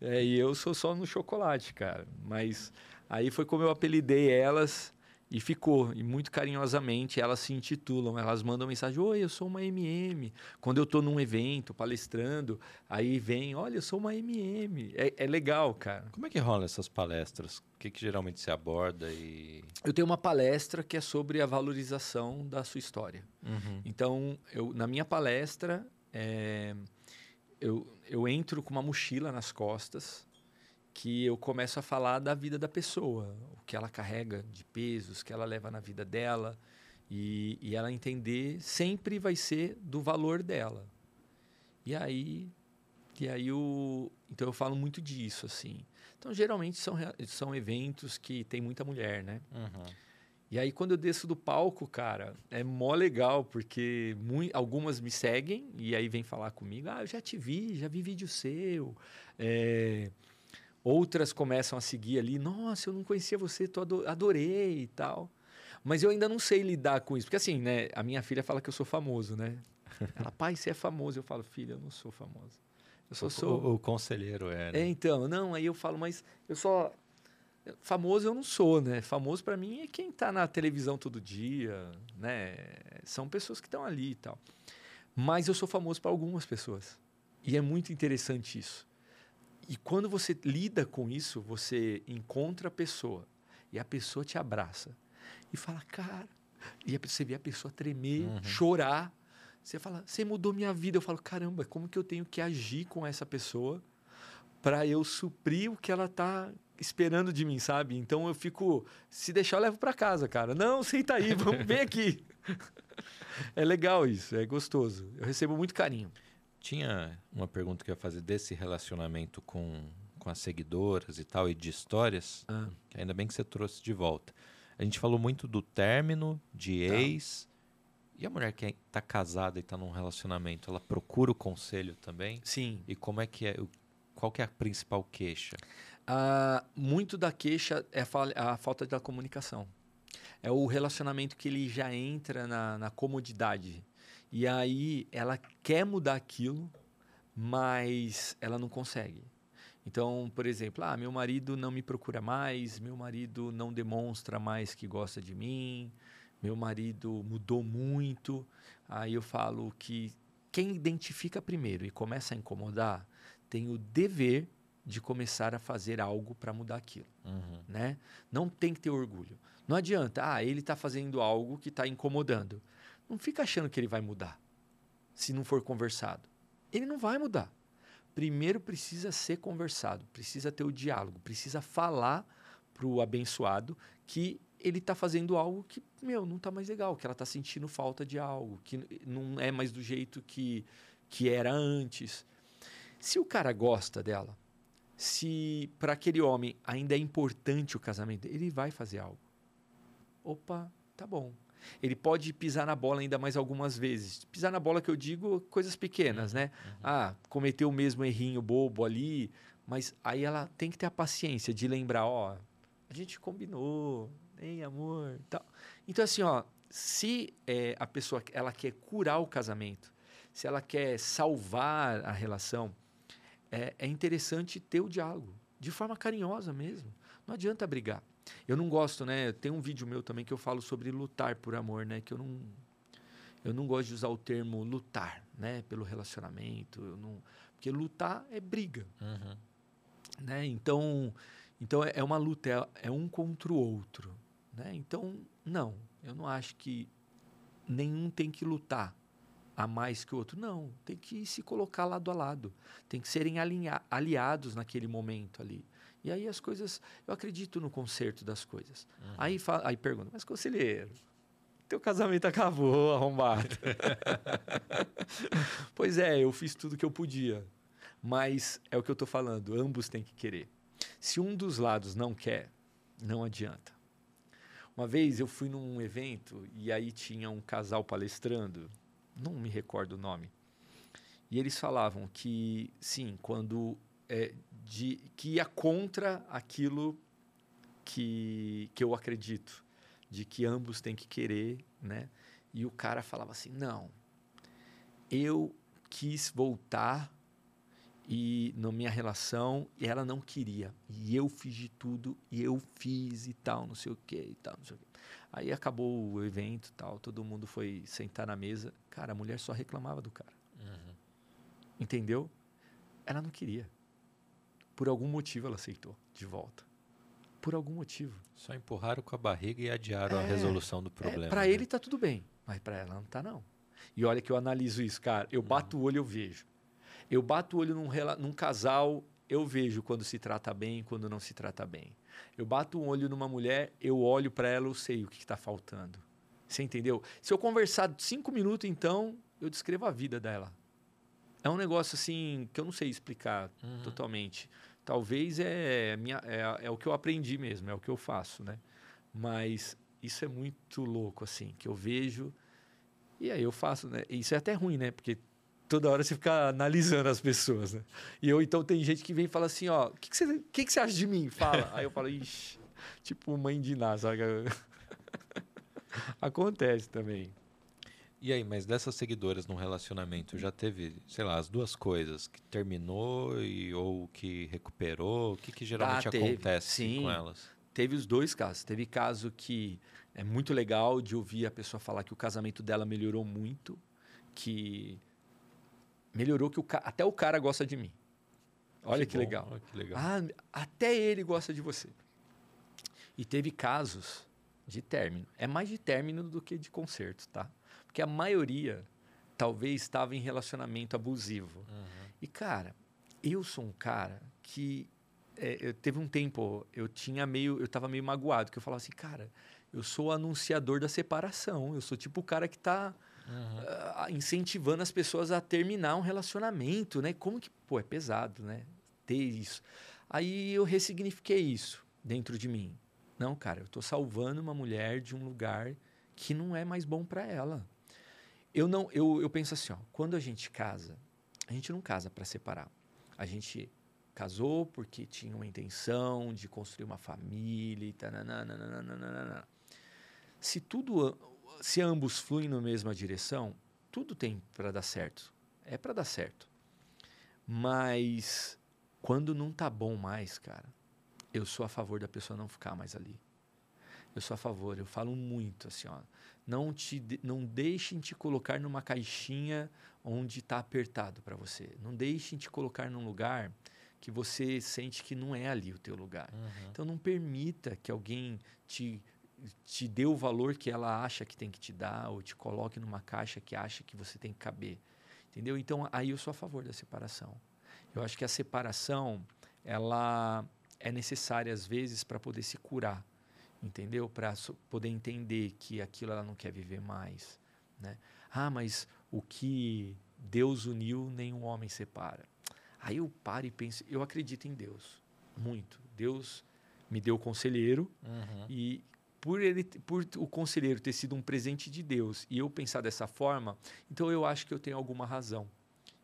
É, e eu sou só no chocolate, cara. Mas aí foi como eu apelidei elas e ficou. E muito carinhosamente elas se intitulam. Elas mandam mensagem: Oi, eu sou uma MM. Quando eu tô num evento palestrando, aí vem: Olha, eu sou uma MM. É, é legal, cara. Como é que rola essas palestras? O que, que geralmente se aborda e. Eu tenho uma palestra que é sobre a valorização da sua história. Uhum. Então, eu, na minha palestra, é, eu, eu entro com uma mochila nas costas que eu começo a falar da vida da pessoa, o que ela carrega de pesos, que ela leva na vida dela, e, e ela entender sempre vai ser do valor dela. E aí, e aí o, então eu falo muito disso assim. Então geralmente são, são eventos que tem muita mulher, né? Uhum. E aí, quando eu desço do palco, cara, é mó legal, porque algumas me seguem e aí vem falar comigo. Ah, eu já te vi, já vi vídeo seu. É, Outras começam a seguir ali. Nossa, eu não conhecia você, tô ado- adorei e tal. Mas eu ainda não sei lidar com isso. Porque assim, né? A minha filha fala que eu sou famoso, né? Ela, pai, você é famoso. Eu falo, filha, eu não sou famoso. Eu só O- sou... O, o conselheiro é. né? É, então, não, aí eu falo, mas eu só. Famoso eu não sou, né? Famoso pra mim é quem tá na televisão todo dia, né? São pessoas que estão ali e tal. Mas eu sou famoso para algumas pessoas. E é muito interessante isso. E quando você lida com isso, você encontra a pessoa e a pessoa te abraça e fala, cara. E você vê a pessoa tremer, Uhum. chorar. Você fala, você mudou minha vida. Eu falo, caramba, como que eu tenho que agir com essa pessoa para eu suprir o que ela tá esperando de mim, sabe? Então eu fico, se deixar eu levo para casa, cara. Não, senta aí, vamos vem aqui. é legal isso, é gostoso. Eu recebo muito carinho. Tinha uma pergunta que eu ia fazer desse relacionamento com, com as seguidoras e tal, e de histórias, Ah, que ainda bem que você trouxe de volta. A gente falou muito do término, de Tá. ex. E a mulher que está casada e está num relacionamento, ela procura o conselho também? sim. E como é que é? Qual que é a principal queixa? Ah, muito da queixa é a, a falta da comunicação. É o relacionamento que ele já entra na, na comodidade. E aí ela quer mudar aquilo, mas ela não consegue. Então, por exemplo, ah, meu marido não me procura mais, meu marido não demonstra mais que gosta de mim, meu marido mudou muito. Aí eu falo que quem identifica primeiro e começa a incomodar tem o dever de começar a fazer algo para mudar aquilo, Uhum. né? Não tem que ter orgulho. Não adianta, ah, ele está fazendo algo que está incomodando. Não fica achando que ele vai mudar se não for conversado. Ele não vai mudar. Primeiro precisa ser conversado, precisa ter o diálogo, precisa falar para o abençoado que ele está fazendo algo que, meu, não está mais legal, que ela está sentindo falta de algo, que não é mais do jeito que, que era antes. Se o cara gosta dela, se para aquele homem ainda é importante o casamento, ele vai fazer algo. Opa, tá bom. Ele pode pisar na bola ainda mais algumas vezes. Pisar na bola que eu digo, coisas pequenas, né? Ah, cometeu o mesmo errinho bobo ali, mas aí ela tem que ter a paciência de lembrar, ó, a gente combinou, hein, amor, tal. Então assim, ó, se é, a pessoa ela quer curar o casamento, se ela quer salvar a relação, é, é interessante ter o diálogo, de forma carinhosa mesmo. Não adianta brigar. Eu não gosto, né? Tem um vídeo meu também que eu falo sobre lutar por amor, né? Que eu não, eu não gosto de usar o termo lutar, né? Pelo relacionamento, eu não, porque lutar é briga, Uhum. né? Então, então é é uma luta, é, é um contra o outro, Né? Então, não, eu não acho que nenhum tem que lutar a mais que o outro. Não, tem que se colocar lado a lado. Tem que serem aliados naquele momento ali. E aí as coisas, eu acredito no conserto das coisas. Uhum. Aí, aí pergunta, mas conselheiro, teu casamento acabou, arrombado. pois é, eu fiz tudo que eu podia. Mas é o que eu estou falando, ambos têm que querer. Se um dos lados não quer, não adianta. Uma vez eu fui num evento e aí tinha um casal palestrando, não me recordo o nome. E eles falavam que, sim, quando. É, de, que ia contra aquilo que, que eu acredito, de que ambos têm que querer, né? E o cara falava assim: não, eu quis voltar e na minha relação e ela não queria e eu fiz de tudo e eu fiz e tal não sei o que e tal não sei o que aí acabou o evento tal todo mundo foi sentar na mesa. Cara a mulher só reclamava do cara. Uhum. entendeu? Ela não queria. Por algum motivo ela aceitou de volta. Por algum motivo. Só empurraram com a barriga e adiaram é, a resolução do problema é, para né? ele tá tudo bem mas para ela não tá não. E olha que eu analiso isso cara. Eu bato uhum. o olho eu vejo. Eu bato o olho num, num casal, eu vejo quando se trata bem e quando não se trata bem. Eu bato um olho numa mulher, eu olho para ela, eu sei o que está faltando. Você entendeu? Se eu conversar cinco minutos, então, eu descrevo a vida dela. É um negócio assim que eu não sei explicar uhum. totalmente. Talvez é, minha, é, é o que eu aprendi mesmo, é o que eu faço, né? Mas isso é muito louco, assim, que eu vejo. E aí eu faço, né? Isso é até ruim, né? Porque toda hora você fica analisando as pessoas, né? E eu, então, tem gente que vem e fala assim, ó, o que, que, você, que, que você acha de mim? Fala. Aí eu falo, ixi, tipo mãe de Ná, sabe? Acontece também. E aí, mas dessas seguidoras num relacionamento, já teve, sei lá, as duas coisas, que terminou e, ou que recuperou? O que, que geralmente ah, teve, acontece sim, com elas? Teve os dois casos. Teve caso que é muito legal de ouvir a pessoa falar que o casamento dela melhorou muito, que melhorou que o ca... até o cara gosta de mim. Olha que, que legal. Olha que legal. Ah, até ele gosta de você. E teve casos de término. É mais de término do que de conserto, tá? Porque a maioria talvez estava em relacionamento abusivo. Uhum. E, cara, eu sou um cara que é, eu teve um tempo, eu tinha meio, eu estava meio magoado, que eu falava assim, cara, eu sou o anunciador da separação, eu sou tipo o cara que está uhum. uh, incentivando as pessoas a terminar um relacionamento, né? Como que, pô, é pesado, né? Ter isso. Aí eu ressignifiquei isso dentro de mim. Não, cara, eu estou salvando uma mulher de um lugar que não é mais bom para ela. Eu não, eu, eu penso assim, ó, quando a gente casa, a gente não casa para separar. A gente casou porque tinha uma intenção de construir uma família e tananana. Se tudo se ambos fluem na mesma direção, tudo tem para dar certo. É para dar certo. Mas quando não tá bom mais, cara, eu sou a favor da pessoa não ficar mais ali. Eu sou a favor, eu falo muito assim, ó, não te não deixem te colocar numa caixinha onde está apertado para você. Não deixem te colocar num lugar que você sente que não é ali o teu lugar. Uhum. Então não permita que alguém te te dê o valor que ela acha que tem que te dar, ou te coloque numa caixa que acha que você tem que caber. Entendeu? Então, aí eu sou a favor da separação. Eu acho que a separação, ela é necessária às vezes para poder se curar, entendeu? Para poder entender que aquilo ela não quer viver mais, né? Ah, mas o que Deus uniu, nenhum homem separa. Aí eu paro e penso, eu acredito em Deus, muito. Deus me deu conselheiro uhum. e por ele por o conselheiro ter sido um presente de Deus e eu pensar dessa forma, então eu acho que eu tenho alguma razão.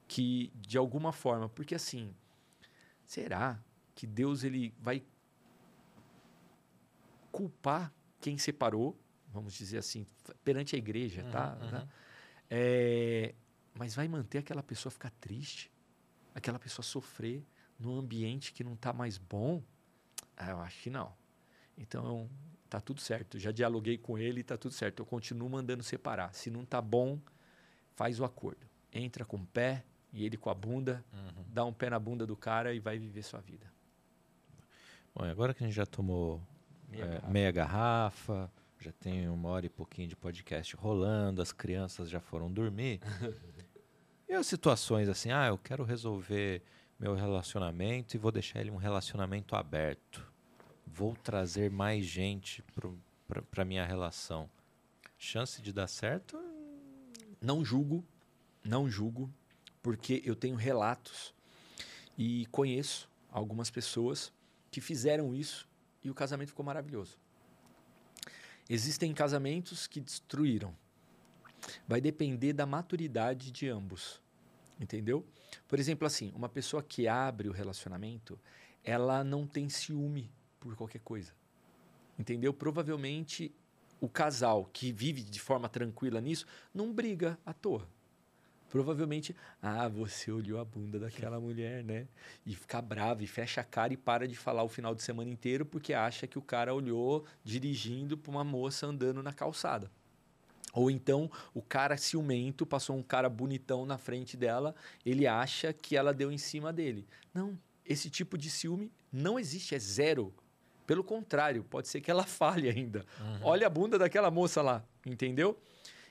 Que de alguma forma, porque assim, será que Deus ele vai culpar quem separou, vamos dizer assim, perante a igreja, uhum, tá? Uhum. É, mas vai manter aquela pessoa ficar triste, aquela pessoa sofrer num ambiente que não está mais bom? Ah, eu acho que não. Então, tá tudo certo. Já dialoguei com ele, tá tudo certo. Eu continuo mandando separar. Se não tá bom, faz o acordo. Entra com o pé e ele com a bunda, uhum. dá um pé na bunda do cara e vai viver sua vida. Bom, agora que a gente já tomou Meia, é, garrafa. meia garrafa. Já tem uma hora e pouquinho de podcast rolando, as crianças já foram dormir. e as situações assim, ah, eu quero resolver meu relacionamento e vou deixar ele um relacionamento aberto. Vou trazer mais gente para minha relação. Chance de dar certo? Não julgo, não julgo, porque eu tenho relatos e conheço algumas pessoas que fizeram isso e o casamento ficou maravilhoso. Existem casamentos que destruíram. Vai depender da maturidade de ambos. Entendeu? Por exemplo, assim, uma pessoa que abre o relacionamento, ela não tem ciúme por qualquer coisa. Entendeu? Provavelmente o casal que vive de forma tranquila nisso não briga à toa. Provavelmente, ah, você olhou a bunda daquela mulher, né? E fica bravo e fecha a cara e para de falar o final de semana inteiro porque acha que o cara olhou dirigindo para uma moça andando na calçada. Ou então o cara ciumento passou um cara bonitão na frente dela, ele acha que ela deu em cima dele. Não, esse tipo de ciúme não existe, é zero. Pelo contrário, pode ser que ela falhe ainda. Uhum. Olha a bunda daquela moça lá, entendeu?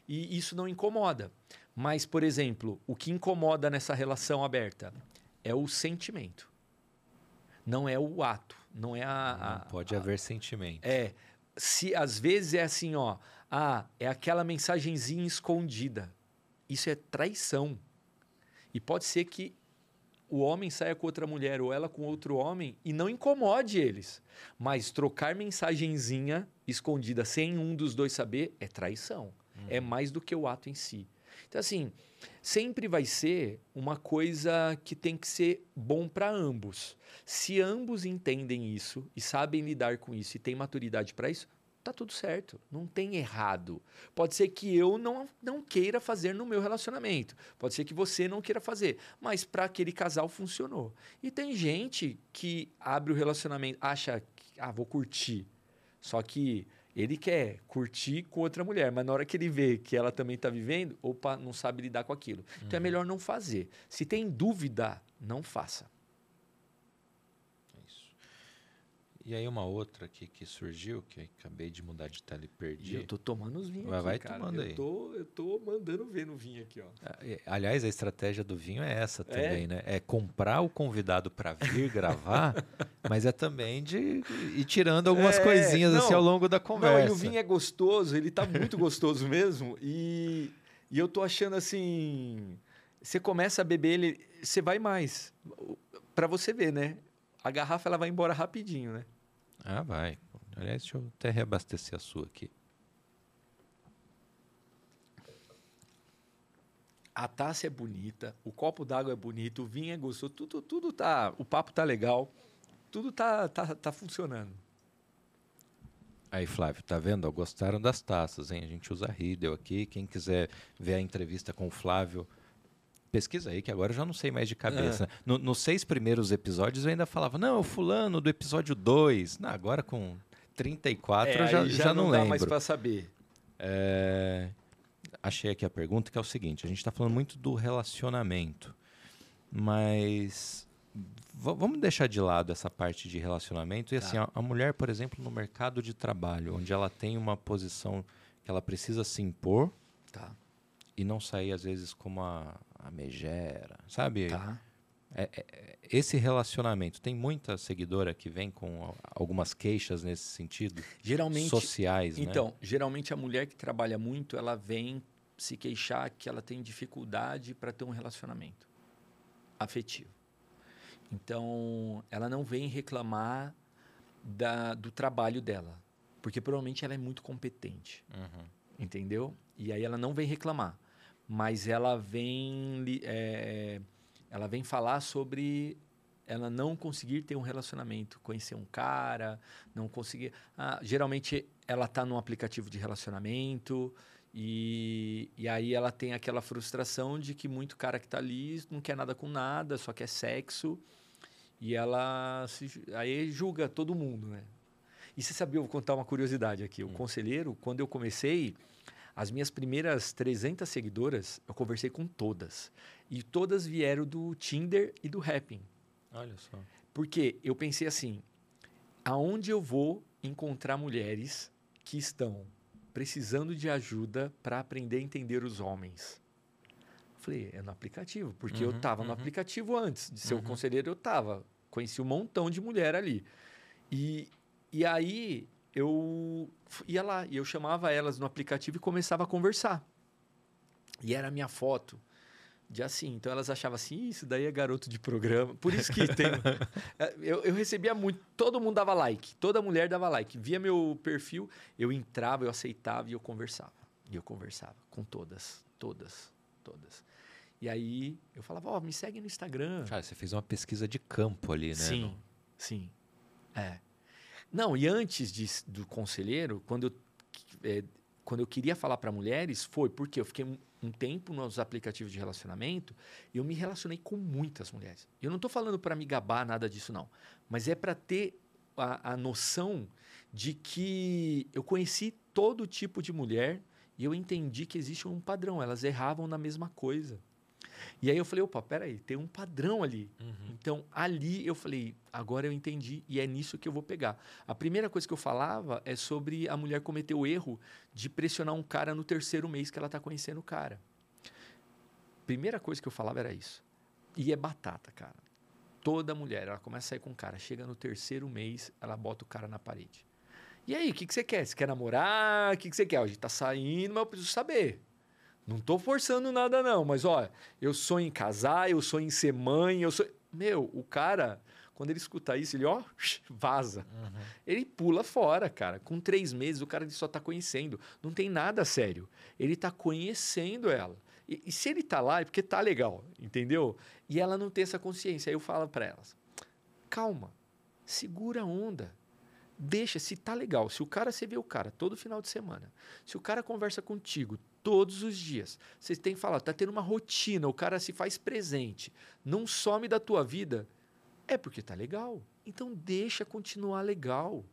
E isso não incomoda. Mas, por exemplo, o que incomoda nessa relação aberta é o sentimento. Não é o ato, não é a. Não pode a, haver sentimento. É. Se às vezes é assim, ó, ah, é aquela mensagenzinha escondida. Isso é traição. E pode ser que o homem saia com outra mulher ou ela com outro homem e não incomode eles. Mas trocar mensagenzinha escondida sem um dos dois saber é traição. Uhum. É mais do que o ato em si. Então, assim, sempre vai ser uma coisa que tem que ser bom para ambos. Se ambos entendem isso e sabem lidar com isso e têm maturidade para isso, tá tudo certo, não tem errado. Pode ser que eu não, não queira fazer no meu relacionamento, pode ser que você não queira fazer, mas para aquele casal funcionou. E tem gente que abre o relacionamento, acha que ah, vou curtir. Só que ele quer curtir com outra mulher, mas na hora que ele vê que ela também está vivendo, opa, não sabe lidar com aquilo. Uhum. Então é uhum. melhor não fazer. Se tem dúvida, não faça. E aí uma outra aqui que surgiu, que acabei de mudar de tela e perdi. E eu tô tomando os vinhos vai, aqui, vai cara. tomando eu aí. Tô, eu tô mandando ver no vinho aqui, ó. Ah, aliás, a estratégia do vinho é essa é? também, é? né? É comprar o convidado para vir gravar, mas é também de ir tirando algumas é, coisinhas não, assim ao longo da conversa. Não, e o vinho é gostoso, ele tá muito gostoso mesmo. E, e eu tô achando assim... Você começa a beber ele, você vai mais. Para você ver, né? A garrafa ela vai embora rapidinho, né? Ah, vai. Aliás, deixa eu até reabastecer a sua aqui. A taça é bonita, o copo d'água é bonito, o vinho é gostoso, tudo, tudo tá. O papo tá legal, tudo tá, tá, tá funcionando. Aí, Flávio, tá vendo? Gostaram das taças, hein? A gente usa Riedel aqui. Quem quiser ver a entrevista com o Flávio, pesquisa aí, que agora eu já não sei mais de cabeça. É. No, nos seis primeiros episódios eu ainda falava, não, o fulano do episódio 2. Agora com 34 é, eu já, já, já não, não lembro. mais para saber. É... Achei aqui a pergunta, que é o seguinte. A gente está falando muito do relacionamento, mas vamos deixar de lado essa parte de relacionamento. E tá. assim, a, a mulher, por exemplo, no mercado de trabalho, onde ela tem uma posição que ela precisa se impor, tá. E não sair, às vezes, como a, a megera, sabe? Tá. É, é, esse relacionamento tem muita seguidora que vem com algumas queixas nesse sentido geralmente sociais né? então né? geralmente a mulher que trabalha muito ela vem se queixar que ela tem dificuldade para ter um relacionamento afetivo então ela não vem reclamar da, do trabalho dela porque provavelmente ela é muito competente uhum. entendeu e aí ela não vem reclamar mas ela vem, é, ela vem falar sobre ela não conseguir ter um relacionamento, conhecer um cara, não conseguir. Ah, geralmente ela está num aplicativo de relacionamento e, e aí ela tem aquela frustração de que muito cara que está ali não quer nada com nada, só quer sexo e ela se, aí julga todo mundo, né? E você sabia, eu vou contar uma curiosidade aqui. O hum. conselheiro, quando eu comecei, as minhas primeiras 300 seguidoras, eu conversei com todas. E todas vieram do Tinder e do Rapping. Olha só. Porque eu pensei assim, aonde eu vou encontrar mulheres que estão precisando de ajuda para aprender a entender os homens. Falei, é no aplicativo, porque uhum, eu estava uhum. no aplicativo antes de ser uhum. o conselheiro, eu estava. Conheci um montão de mulher ali. E, e aí eu ia lá, e eu chamava elas no aplicativo e começava a conversar. E era a minha foto de assim. Então elas achavam assim, isso daí é garoto de programa. Por isso que tem. É, eu, eu, recebia muito, todo mundo dava like, toda mulher dava like. Via meu perfil, eu entrava, eu aceitava e eu conversava. E eu conversava com todas, todas, todas. E aí eu falava, ó, oh, me segue no Instagram. Cara, você fez uma pesquisa de campo ali, né? Sim, no... sim. É. Não, e antes de, do conselheiro, quando eu, é, quando eu queria falar para mulheres, foi porque eu fiquei um tempo nos aplicativos de relacionamento e eu me relacionei com muitas mulheres. Eu não estou falando para me gabar nada disso, não. Mas é para ter a, a noção de que eu conheci todo tipo de mulher e eu entendi que existe um padrão. Elas erravam na mesma coisa. E aí eu falei, opa, peraí, tem um padrão ali. Uhum. Então, ali eu falei, agora eu entendi e é nisso que eu vou pegar. A primeira coisa que eu falava é sobre a mulher cometer o erro de pressionar um cara no terceiro mês que ela está conhecendo o cara. Primeira coisa que eu falava era isso. E é batata, cara. Toda mulher, ela começa a sair com um cara, chega no terceiro mês, ela bota o cara na parede. E aí, o que, que você quer? Você quer namorar? O que, que você quer? A gente tá saindo, mas eu preciso saber. Não tô forçando nada, não. Mas, olha, eu sonho em casar, eu sonho em ser mãe, eu sou. Meu, o cara, quando ele escuta isso, ele, ó, vaza. Uhum. Ele pula fora, cara. Com três meses, o cara só tá conhecendo. Não tem nada sério. Ele tá conhecendo ela. E, e, se ele tá lá, é porque tá legal, entendeu? E ela não tem essa consciência. Aí eu falo para elas: calma, segura a onda. Deixa, se tá legal, se o cara, você vê o cara todo final de semana, se o cara conversa contigo todos os dias, você tem que falar, tá tendo uma rotina, o cara se faz presente, não some da tua vida, é porque tá legal. Então deixa continuar legal.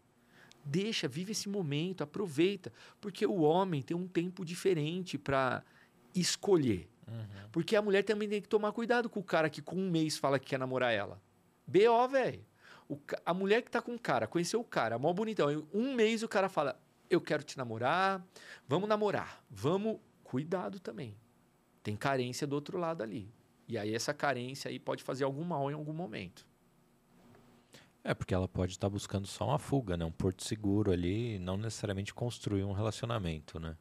Deixa, vive esse momento, aproveita, porque o homem tem um tempo diferente para escolher. Uhum. Porque a mulher também tem que tomar cuidado com o cara que com um mês fala que quer namorar ela. BO, velho. A mulher que tá com o cara, conheceu o cara, mó bonitão. Um mês o cara fala: Eu quero te namorar, vamos namorar. Vamos. Cuidado também. Tem carência do outro lado ali. E aí essa carência aí pode fazer algum mal em algum momento. É, porque ela pode estar tá buscando só uma fuga, né? Um porto seguro ali, não necessariamente construir um relacionamento, né?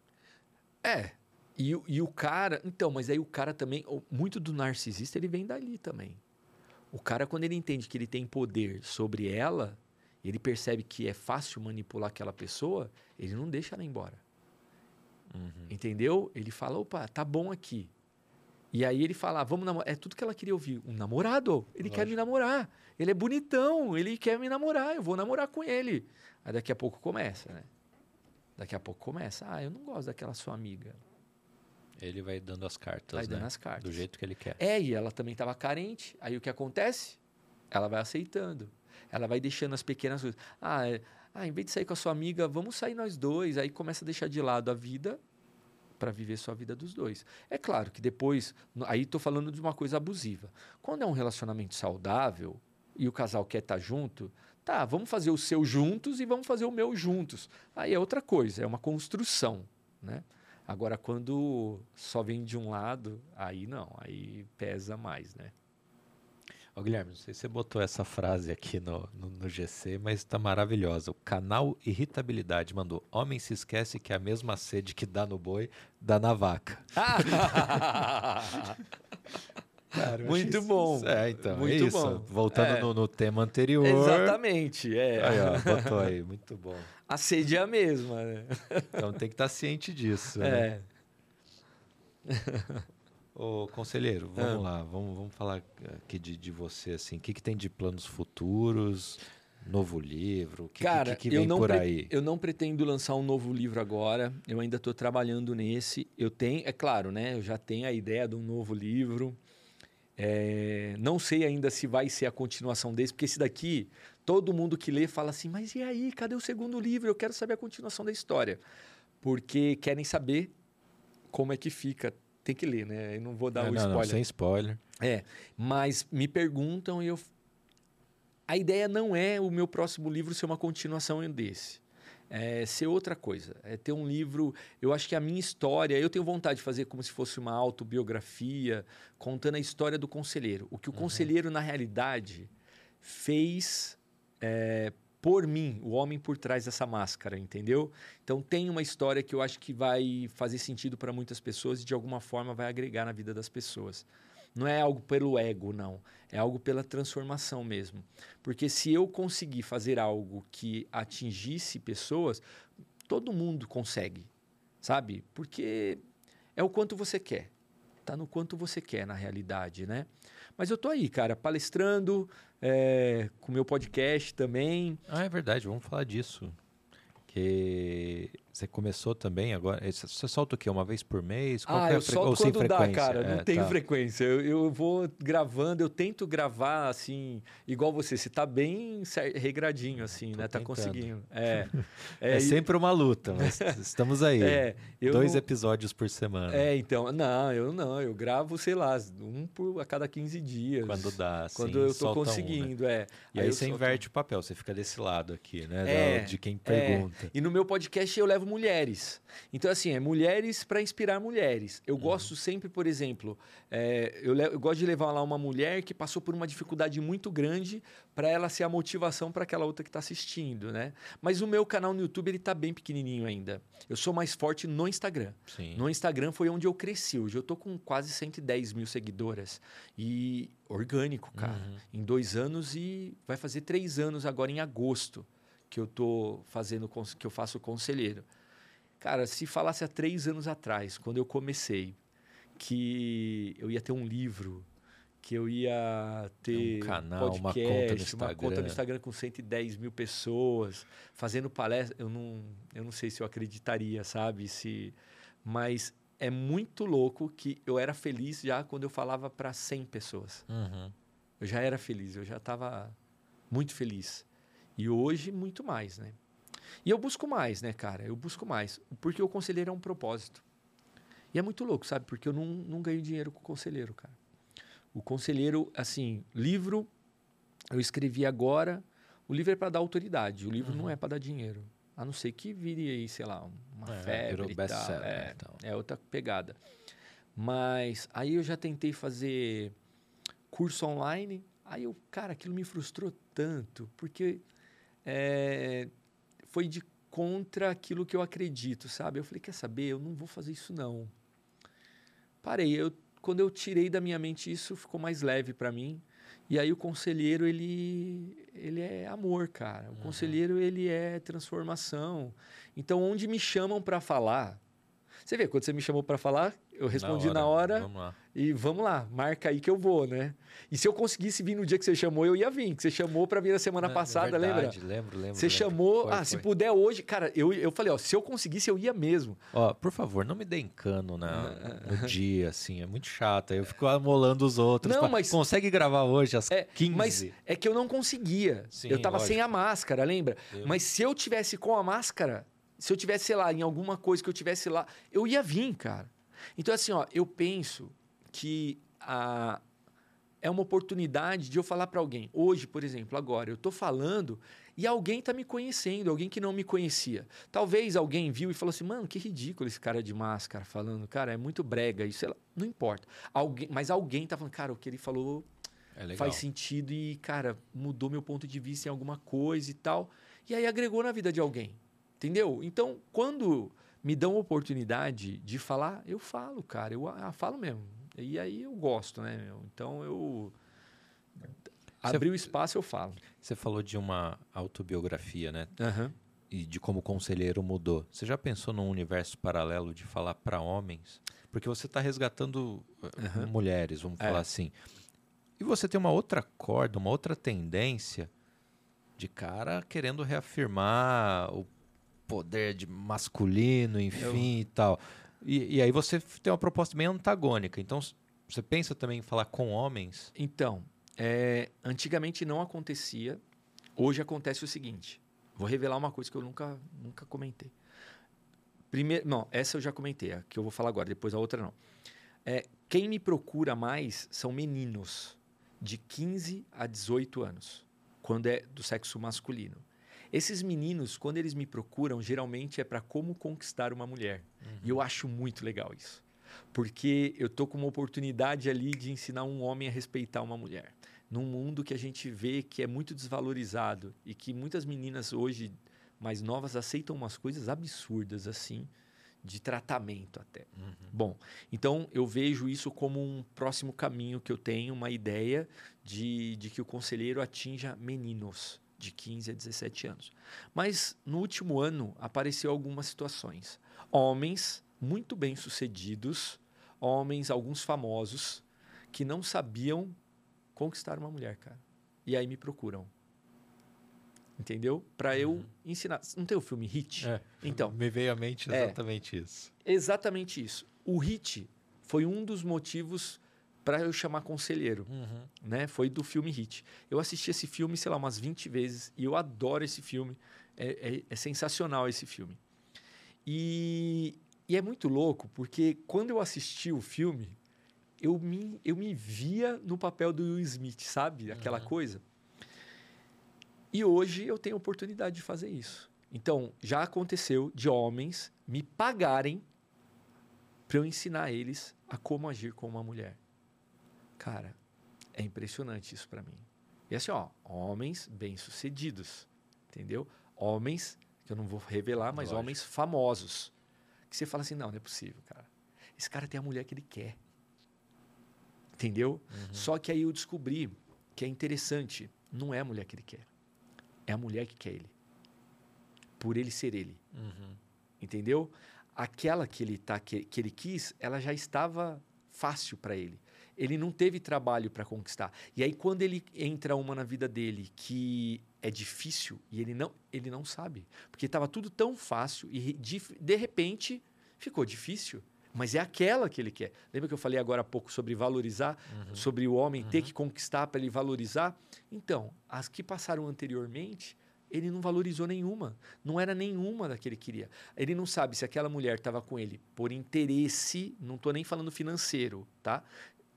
É. E, e o cara... Então, mas aí o cara também... Muito do narcisista, ele vem dali também. O cara, quando ele entende que ele tem poder sobre ela, ele percebe que é fácil manipular aquela pessoa, ele não deixa ela embora. Uhum. Entendeu? Ele fala, opa, tá bom aqui. E aí ele fala, ah, vamos namorar. É tudo que ela queria ouvir. Um namorado. Ele Lógico. quer me namorar. Ele é bonitão. Ele quer me namorar. Eu vou namorar com ele. Aí daqui a pouco começa, né? Daqui a pouco começa. Ah, eu não gosto daquela sua amiga. Ele vai dando as cartas, vai né? dando as cartas. Do jeito que ele quer. É, e ela também estava carente. Aí o que acontece? Ela vai aceitando. Ela vai deixando as pequenas coisas. Ah, é... ah, em vez de sair com a sua amiga, vamos sair nós dois. Aí começa a deixar de lado a vida para viver sua vida dos dois. É claro que depois, aí estou falando de uma coisa abusiva. Quando é um relacionamento saudável e o casal quer estar tá junto, tá, vamos fazer o seu juntos e vamos fazer o meu juntos. Aí é outra coisa, é uma construção, né? Agora, quando só vem de um lado, aí não, aí pesa mais, né? Ô, Guilherme, não sei se você botou essa frase aqui no, no, no GC, mas está maravilhosa. O canal Irritabilidade mandou: Homem se esquece que é a mesma sede que dá no boi, dá na vaca. Cara, muito bom. Isso. É, então, muito é isso. Bom. Voltando é. no, no, tema anterior. Exatamente, é. Aí, ó, botou aí, muito bom. A sede é a mesma, né? Então tem que estar tá ciente disso. É. Né? Ô, conselheiro, vamos ah. lá, vamos, vamos falar aqui de, de você, assim, o que, que tem de planos futuros, novo livro, o que, Cara, que, que vem por aí? Eu não pretendo lançar um novo livro agora, eu ainda estou trabalhando nesse, eu tenho, é claro, né, eu já tenho a ideia de um novo livro, é, não sei ainda se vai ser a continuação desse, porque esse daqui, todo mundo que lê fala assim, mas e aí, cadê o segundo livro? Eu quero saber a continuação da história. Porque querem saber como é que fica. Tem que ler, né? Eu não vou dar é, o spoiler. Não, sem spoiler. É, mas me perguntam e eu a ideia não é o meu próximo livro ser uma continuação desse. É ser outra coisa. É ter um livro. Eu acho que a minha história. Eu tenho vontade de fazer como se fosse uma autobiografia, contando a história do conselheiro. O que o uhum. conselheiro, na realidade, fez é, por mim, o homem por trás dessa máscara, entendeu? Então tem uma história que eu acho que vai fazer sentido para muitas pessoas e de alguma forma vai agregar na vida das pessoas. Não é algo pelo ego, não. É algo pela transformação mesmo. Porque se eu conseguir fazer algo que atingisse pessoas, todo mundo consegue, sabe? Porque é o quanto você quer. Tá no quanto você quer, na realidade, né? Mas eu tô aí, cara, palestrando, é, com meu podcast também. Ah, é verdade, vamos falar disso. Que você começou também agora. Você solta o quê? Uma vez por mês? Qual ah, é eu fre... solto quando dá, cara. É, não tenho tá. frequência. Eu, eu, vou gravando, eu tento gravar assim, igual você. Você tá bem regradinho, assim, Tô né? Tá tentando. Tá conseguindo. É, é, é sempre uma luta, mas estamos aí. É, Dois não... episódios por semana. É, então. Não, eu não. Eu gravo, sei lá, um por a cada 15 dias. Quando dá, assim, Quando eu tô conseguindo, um, né? é. E aí, aí você solto... inverte o papel, você fica desse lado aqui, né? É, de quem pergunta. E no meu podcast eu levo mulheres. Então, assim, é mulheres para inspirar mulheres. Eu uhum. gosto sempre, por exemplo, é, eu, eu, gosto de levar lá uma mulher que passou por uma dificuldade muito grande para ela ser a motivação para aquela outra que está assistindo, né? Mas o meu canal no YouTube, ele está bem pequenininho ainda. Eu sou mais forte no Instagram. Sim. No Instagram foi onde eu cresci. Hoje eu tô com quase 110 mil seguidoras. E orgânico, cara. Uhum. Em dois anos e vai fazer três anos agora em agosto que eu tô fazendo, que eu faço conselheiro. Cara, se falasse há três anos atrás, quando eu comecei, que eu ia ter um livro, que eu ia ter um canal, podcast, uma conta no Instagram, uma conta no Instagram com 110 mil pessoas, fazendo palestra, eu não, eu não sei se eu acreditaria, sabe? Se, mas é muito louco que eu era feliz já quando eu falava para 100 pessoas. Uhum. Eu já era feliz, eu já estava muito feliz. E hoje, muito mais, né? E eu busco mais, né, cara? Eu busco mais. Porque o conselheiro é um propósito. E é muito louco, sabe? Porque eu não, não ganho dinheiro com o conselheiro, cara. O conselheiro, assim, livro, eu escrevi agora. O livro é para dar autoridade. O livro uhum. não é para dar dinheiro. A não ser que vire aí, sei lá, uma é, febre e tal. É, então. é outra pegada. Mas aí eu já tentei fazer curso online. Aí eu, cara, aquilo me frustrou tanto. Porque é, foi de contra aquilo que eu acredito, sabe? Eu falei, quer saber? Eu não vou fazer isso não. Parei. Eu, quando eu tirei da minha mente isso, ficou mais leve para mim. E aí o conselheiro ele ele é amor, cara. O uhum. conselheiro ele é transformação. Então onde me chamam para falar, você vê quando você me chamou para falar, eu respondi na hora, na hora vamos e vamos lá, marca aí que eu vou, né? E se eu conseguisse vir no dia que você chamou, eu ia vir. Que você chamou para vir a semana é, passada, é verdade, lembra? Lembro, lembro. Você lembro. chamou, foi, ah, foi. se puder hoje, cara, eu, eu falei, ó, se eu conseguisse, eu ia mesmo. Ó, por favor, não me dê cano na, no dia, assim, é muito chato. Eu fico amolando os outros. Não, mas consegue gravar hoje às é, 15. Mas é que eu não conseguia. Sim, eu tava lógico. sem a máscara, lembra? Eu... Mas se eu tivesse com a máscara, se eu tivesse, sei lá, em alguma coisa que eu tivesse lá, eu ia vir, cara. Então, assim, ó, eu penso que a, é uma oportunidade de eu falar para alguém. Hoje, por exemplo, agora, eu estou falando e alguém está me conhecendo, alguém que não me conhecia. Talvez alguém viu e falou assim, mano, que ridículo esse cara de máscara falando. Cara, é muito brega isso. Não importa. Alguém, mas alguém está falando, cara, o que ele falou é faz sentido e, cara, mudou meu ponto de vista em alguma coisa e tal. E aí agregou na vida de alguém. Entendeu? Então, quando me dão oportunidade de falar, eu falo, cara. Eu, eu falo mesmo. E aí eu gosto, né? Meu? Então eu. Abrir o espaço, eu falo. Você falou de uma autobiografia, né? Uhum. E de como o conselheiro mudou. Você já pensou num universo paralelo de falar para homens? Porque você está resgatando uhum. mulheres, vamos é. falar assim. E você tem uma outra corda, uma outra tendência de cara querendo reafirmar o poder de masculino, enfim Eu... e tal. E, e, aí você tem uma proposta bem antagônica. Então, você pensa também em falar com homens? Então, é, antigamente não acontecia. Hoje acontece o seguinte. Vou revelar uma coisa que eu nunca, nunca comentei. Primeiro, não, essa eu já comentei, a que eu vou falar agora, depois a outra não. É, quem me procura mais são meninos de 15 a 18 anos quando é do sexo masculino. Esses meninos, quando eles me procuram, geralmente é para como conquistar uma mulher. Uhum. E eu acho muito legal isso. Porque eu tô com uma oportunidade ali de ensinar um homem a respeitar uma mulher. Num mundo que a gente vê que é muito desvalorizado e que muitas meninas hoje mais novas aceitam umas coisas absurdas assim, de tratamento até. Uhum. Bom, então eu vejo isso como um próximo caminho que eu tenho, uma ideia de, de que o conselheiro atinja meninos de 15 a 17 anos. Mas no último ano apareceu algumas situações. Homens muito bem sucedidos, homens, alguns famosos, que não sabiam conquistar uma mulher, cara. E aí me procuram. Entendeu? Para eu uhum. ensinar. Não tem o filme Hit? É, então. Me veio à mente é. exatamente é, isso. Exatamente isso. O Hit foi um dos motivos para eu chamar conselheiro, uhum. né? Foi do filme Hit. Eu assisti esse filme, sei lá, umas 20 vezes e eu adoro esse filme. É, é, é sensacional esse filme. E, e, é muito louco porque quando eu assisti o filme, eu me, eu me via no papel do Will Smith, sabe? Aquela uhum. coisa. E hoje eu tenho a oportunidade de fazer isso. Então, já aconteceu de homens me pagarem para eu ensinar eles a como agir com uma mulher. Cara, é impressionante isso para mim. E assim, ó, homens bem-sucedidos, entendeu? Homens, que eu não vou revelar, mas Lógico. homens famosos. Que você fala assim, não, não é possível, cara. Esse cara tem a mulher que ele quer. Entendeu? Uhum. Só que aí eu descobri que é interessante, não é a mulher que ele quer. É a mulher que quer ele. Por ele ser ele. Uhum. Entendeu? Aquela que ele, tá, que, que ele quis, ela já estava fácil para ele. Ele não teve trabalho para conquistar. E aí, quando ele entra uma na vida dele que é difícil, e ele não, ele não sabe. Porque estava tudo tão fácil e de, de repente ficou difícil. Mas é aquela que ele quer. Lembra que eu falei agora há pouco sobre valorizar, uhum. sobre o homem uhum. ter que conquistar para ele valorizar? Então, as que passaram anteriormente, ele não valorizou nenhuma. Não era nenhuma da que ele queria. Ele não sabe se aquela mulher estava com ele por interesse, não estou nem falando financeiro, tá?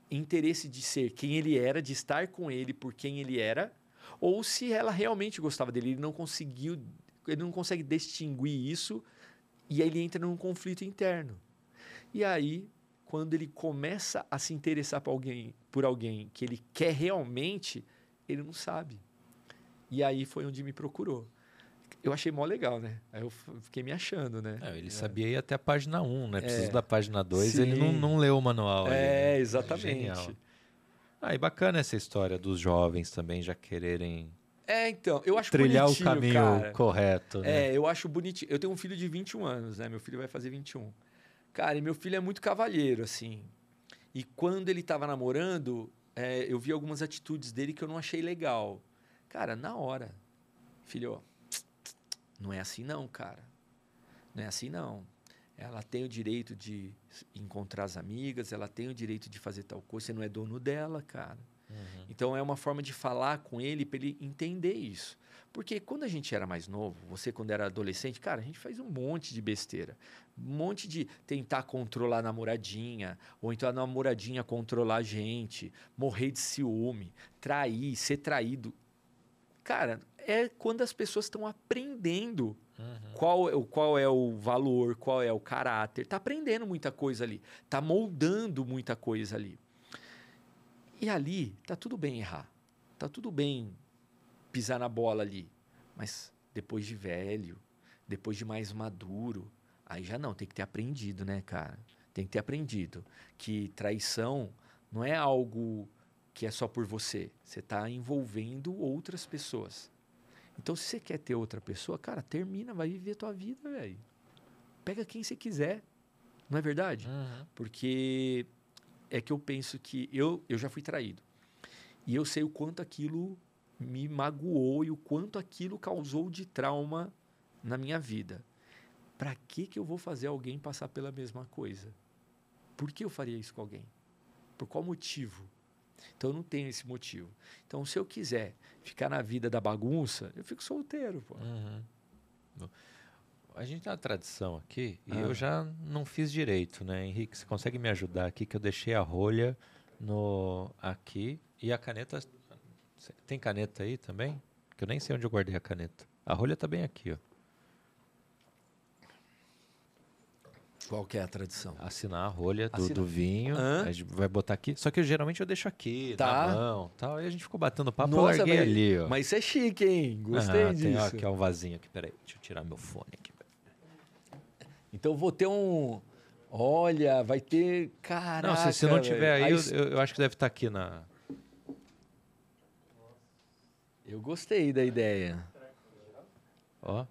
Interesse de ser quem ele era, de estar com ele por quem ele era, ou se ela realmente gostava dele. Ele não conseguiu, ele não consegue distinguir isso e aí ele entra num conflito interno. E aí, quando ele começa a se interessar por alguém, por alguém que ele quer realmente, ele não sabe. E aí foi onde me procurou. Eu achei mó legal, né? Aí eu fiquei me achando, né? É, ele é. sabia ir até a página 1, né? Preciso é. da página 2, ele não, não leu o manual. É, ali, né? exatamente. Ah, e bacana essa história dos jovens também já quererem é, então, eu acho Trilhar o caminho cara. correto. Né? É, eu acho bonitinho. Eu tenho um filho de 21 anos, né? Meu filho vai fazer 21. Cara, e meu filho é muito cavalheiro, assim. E quando ele estava namorando, é, eu vi algumas atitudes dele que eu não achei legal. Cara, na hora. Filho, não é assim não, cara. Não é assim não. Ela tem o direito de encontrar as amigas, ela tem o direito de fazer tal coisa, você não é dono dela, cara. Uhum. Então é uma forma de falar com ele para ele entender isso. Porque quando a gente era mais novo, você quando era adolescente, cara, a gente faz um monte de besteira. Um monte de tentar controlar a namoradinha, ou então a namoradinha controlar a gente, morrer de ciúme, trair, ser traído. Cara, é quando as pessoas estão aprendendo uhum. qual, é, qual é o valor, qual é o caráter. Tá aprendendo muita coisa ali. Tá moldando muita coisa ali. E ali tá tudo bem errar. Tá tudo bem pisar na bola ali. Mas depois de velho, depois de mais maduro, aí já não, tem que ter aprendido, né, cara? Tem que ter aprendido que traição não é algo que é só por você. Você está envolvendo outras pessoas. Então, se você quer ter outra pessoa, cara, termina, vai viver a tua vida, velho. Pega quem você quiser. Não é verdade? Uhum. Porque é que eu penso que eu, eu já fui traído. E eu sei o quanto aquilo me magoou e o quanto aquilo causou de trauma na minha vida. Para que que eu vou fazer alguém passar pela mesma coisa? Por que eu faria isso com alguém? Por qual motivo? Então eu não tenho esse motivo. Então se eu quiser ficar na vida da bagunça, eu fico solteiro, pô. Uhum. A gente tem uma tradição aqui e eu ah. já não fiz direito, né, Henrique? Você consegue me ajudar aqui que eu deixei a rolha no aqui e a caneta tem caneta aí também? Que eu nem sei onde eu guardei a caneta. A rolha tá bem aqui, ó. Qual que é a tradição? Assinar a rolha do, do vinho. Hã? A gente vai botar aqui. Só que eu, geralmente eu deixo aqui, Tá. na mão. Tal. Aí a gente ficou batendo papo, Nossa, eu larguei mas- ali, ó. Mas isso é chique, hein? Gostei Ah, disso. Tem, ó, aqui, ó, um vasinho aqui. Peraí, deixa eu tirar meu fone aqui. Então vou ter um. Olha, vai ter. Caraca. Não, se, se não tiver aí, velho. eu, eu- eu acho que deve estar aqui na... Eu gostei da ideia. Ó.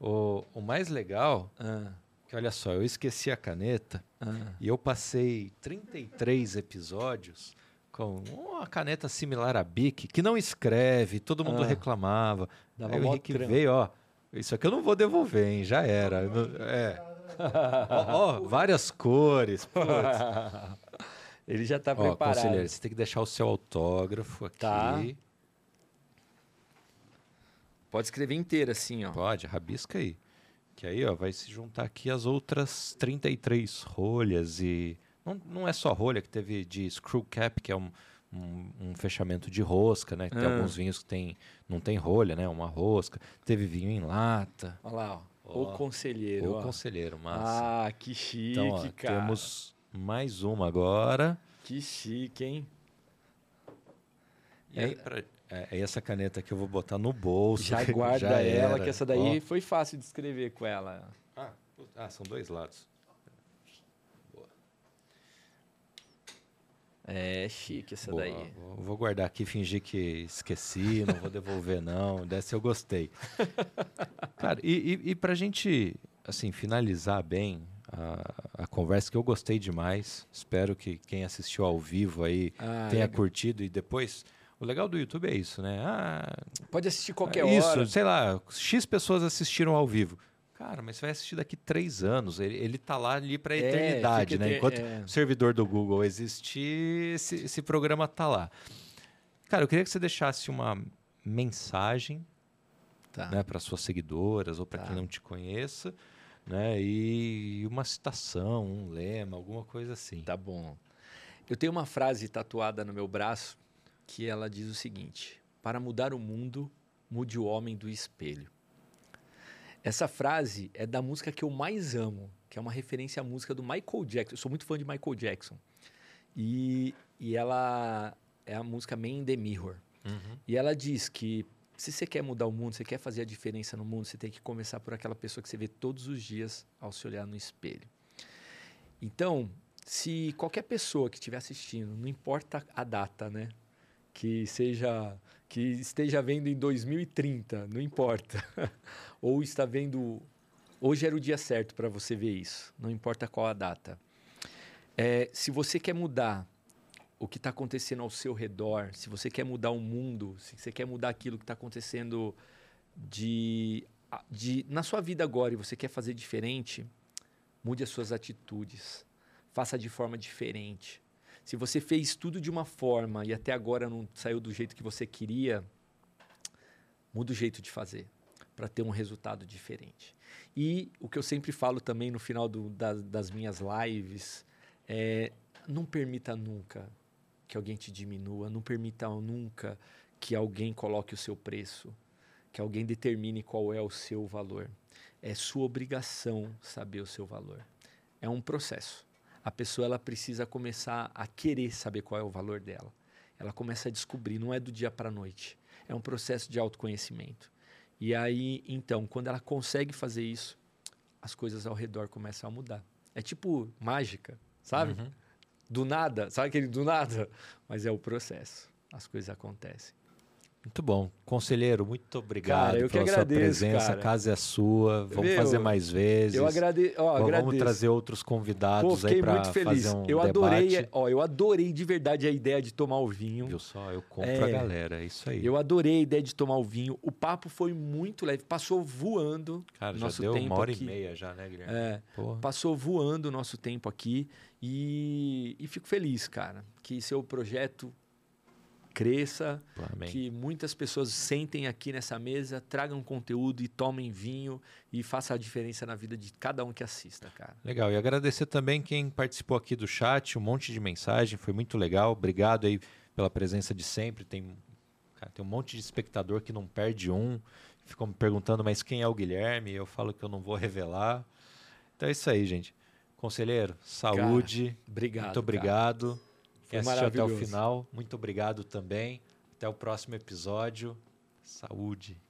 O, o mais legal, Ah, que olha só, eu esqueci a caneta ah. e eu passei 33 episódios com uma caneta similar à Bic, que não escreve, todo mundo Ah. reclamava. Dava Aí o Henrique veio, ó. Isso aqui eu não vou devolver, hein? Já era. É. ó, ó, várias cores. putz. Ele já tá Ó, preparado. conselheiro, você tem que deixar o seu autógrafo aqui. Tá. Pode escrever inteiro assim, ó. Pode, rabisca aí. Que aí, ó, vai se juntar aqui as outras 33 rolhas e... Não, não é só rolha, que teve de screw cap, que é um, um, um fechamento de rosca, né? Tem Ah. alguns vinhos que tem, não tem rolha, né? Uma rosca. Teve vinho em lata. Olha lá, ó. Ó. O conselheiro. Ou ó. conselheiro, massa. Ah, que chique, então, ó, cara. temos mais uma agora. Que chique, hein? E aí, pra- é, é essa caneta aqui eu vou botar no bolso. Já que guarda já ela, era. que essa daí Ó. foi fácil de escrever com ela. Ah, ah, são dois lados. É chique essa Boa, daí. Vou, guardar aqui, fingir que esqueci, não vou devolver não. Dessa eu gostei. Cara, e, e, e pra gente, assim, finalizar bem a, a conversa, que eu gostei demais. Espero que quem assistiu ao vivo aí Ah, tenha legal. curtido. E depois, o legal do YouTube é isso, né? Ah, Pode assistir qualquer isso, hora. sei lá, X pessoas assistiram ao vivo. Cara, mas você vai assistir daqui três anos. Ele, ele tá lá ali pra É, eternidade, né? Enquanto é. o servidor do Google existir, esse, esse programa tá lá. Cara, eu queria que você deixasse uma mensagem Tá. né, para suas seguidoras ou para Tá. quem não te conheça, né? E uma citação, um lema, alguma coisa assim. Tá bom. Eu tenho uma frase tatuada no meu braço que ela diz o seguinte: Para mudar o mundo, mude o homem do espelho. Essa frase é da música que eu mais amo, que é uma referência à música do Michael Jackson. Eu sou muito fã de Michael Jackson. E, e ela é a música Man in the Mirror. Uhum. E ela diz que se você quer mudar o mundo, você quer fazer a diferença no mundo, você tem que começar por aquela pessoa que você vê todos os dias ao se olhar no espelho. Então, se qualquer pessoa que estiver assistindo, não importa a data, né? Que seja que esteja vendo em 2030, não importa. Ou está vendo hoje era o dia certo para você ver isso, não importa qual a data. É, se você quer mudar o que está acontecendo ao seu redor, se você quer mudar o mundo, se você quer mudar aquilo que está acontecendo de, de na sua vida agora e você quer fazer diferente, mude as suas atitudes, faça de forma diferente. Se você fez tudo de uma forma e até agora não saiu do jeito que você queria, muda o jeito de fazer para ter um resultado diferente. E o que eu sempre falo também no final do, das, das minhas lives é não permita nunca que alguém te diminua, não permita nunca que alguém coloque o seu preço, que alguém determine qual é o seu valor. É sua obrigação saber o seu valor. É um processo. A pessoa ela precisa começar a querer saber qual é o valor dela. Ela começa a descobrir, não é do dia para a noite. É um processo de autoconhecimento. E aí, então, quando ela consegue fazer isso, as coisas ao redor começam a mudar. É tipo mágica, sabe? Uhum. Do nada, sabe aquele do nada? Mas é o processo. As coisas acontecem. Muito bom. Conselheiro, muito obrigado Cara, pela sua agradeço, presença. cara. A casa é sua. Vamos Meu, fazer mais vezes. Eu agrade... ó, Vamos agradeço. trazer outros Pô, convidados aí fiquei para muito feliz. fazer um eu adorei, debate. ó, eu adorei de verdade a ideia de tomar o vinho. Viu só? Eu compro É. a galera. É isso aí. Eu adorei a ideia de tomar o vinho. O papo foi muito leve, passou voando. Cara, já nosso deu tempo uma hora aqui. e meia já, né, Guilherme? É, passou voando o nosso tempo aqui e, e fico feliz, cara, que seu projeto cresça, Amém. que muitas pessoas sentem aqui nessa mesa, tragam conteúdo e tomem vinho e faça a diferença na vida de cada um que assista, cara. Legal. E agradecer também quem participou aqui do chat, um monte de mensagem, foi muito legal. Obrigado aí pela presença de sempre. Tem, cara, tem um monte de espectador que não perde um. Ficam me perguntando, mas quem é o Guilherme? Eu falo que eu não vou revelar. Então é isso aí, gente. Conselheiro, saúde. Cara, obrigado. Muito obrigado. Cara. Foi assistiu até o final. Muito obrigado também. Até o próximo episódio. Saúde.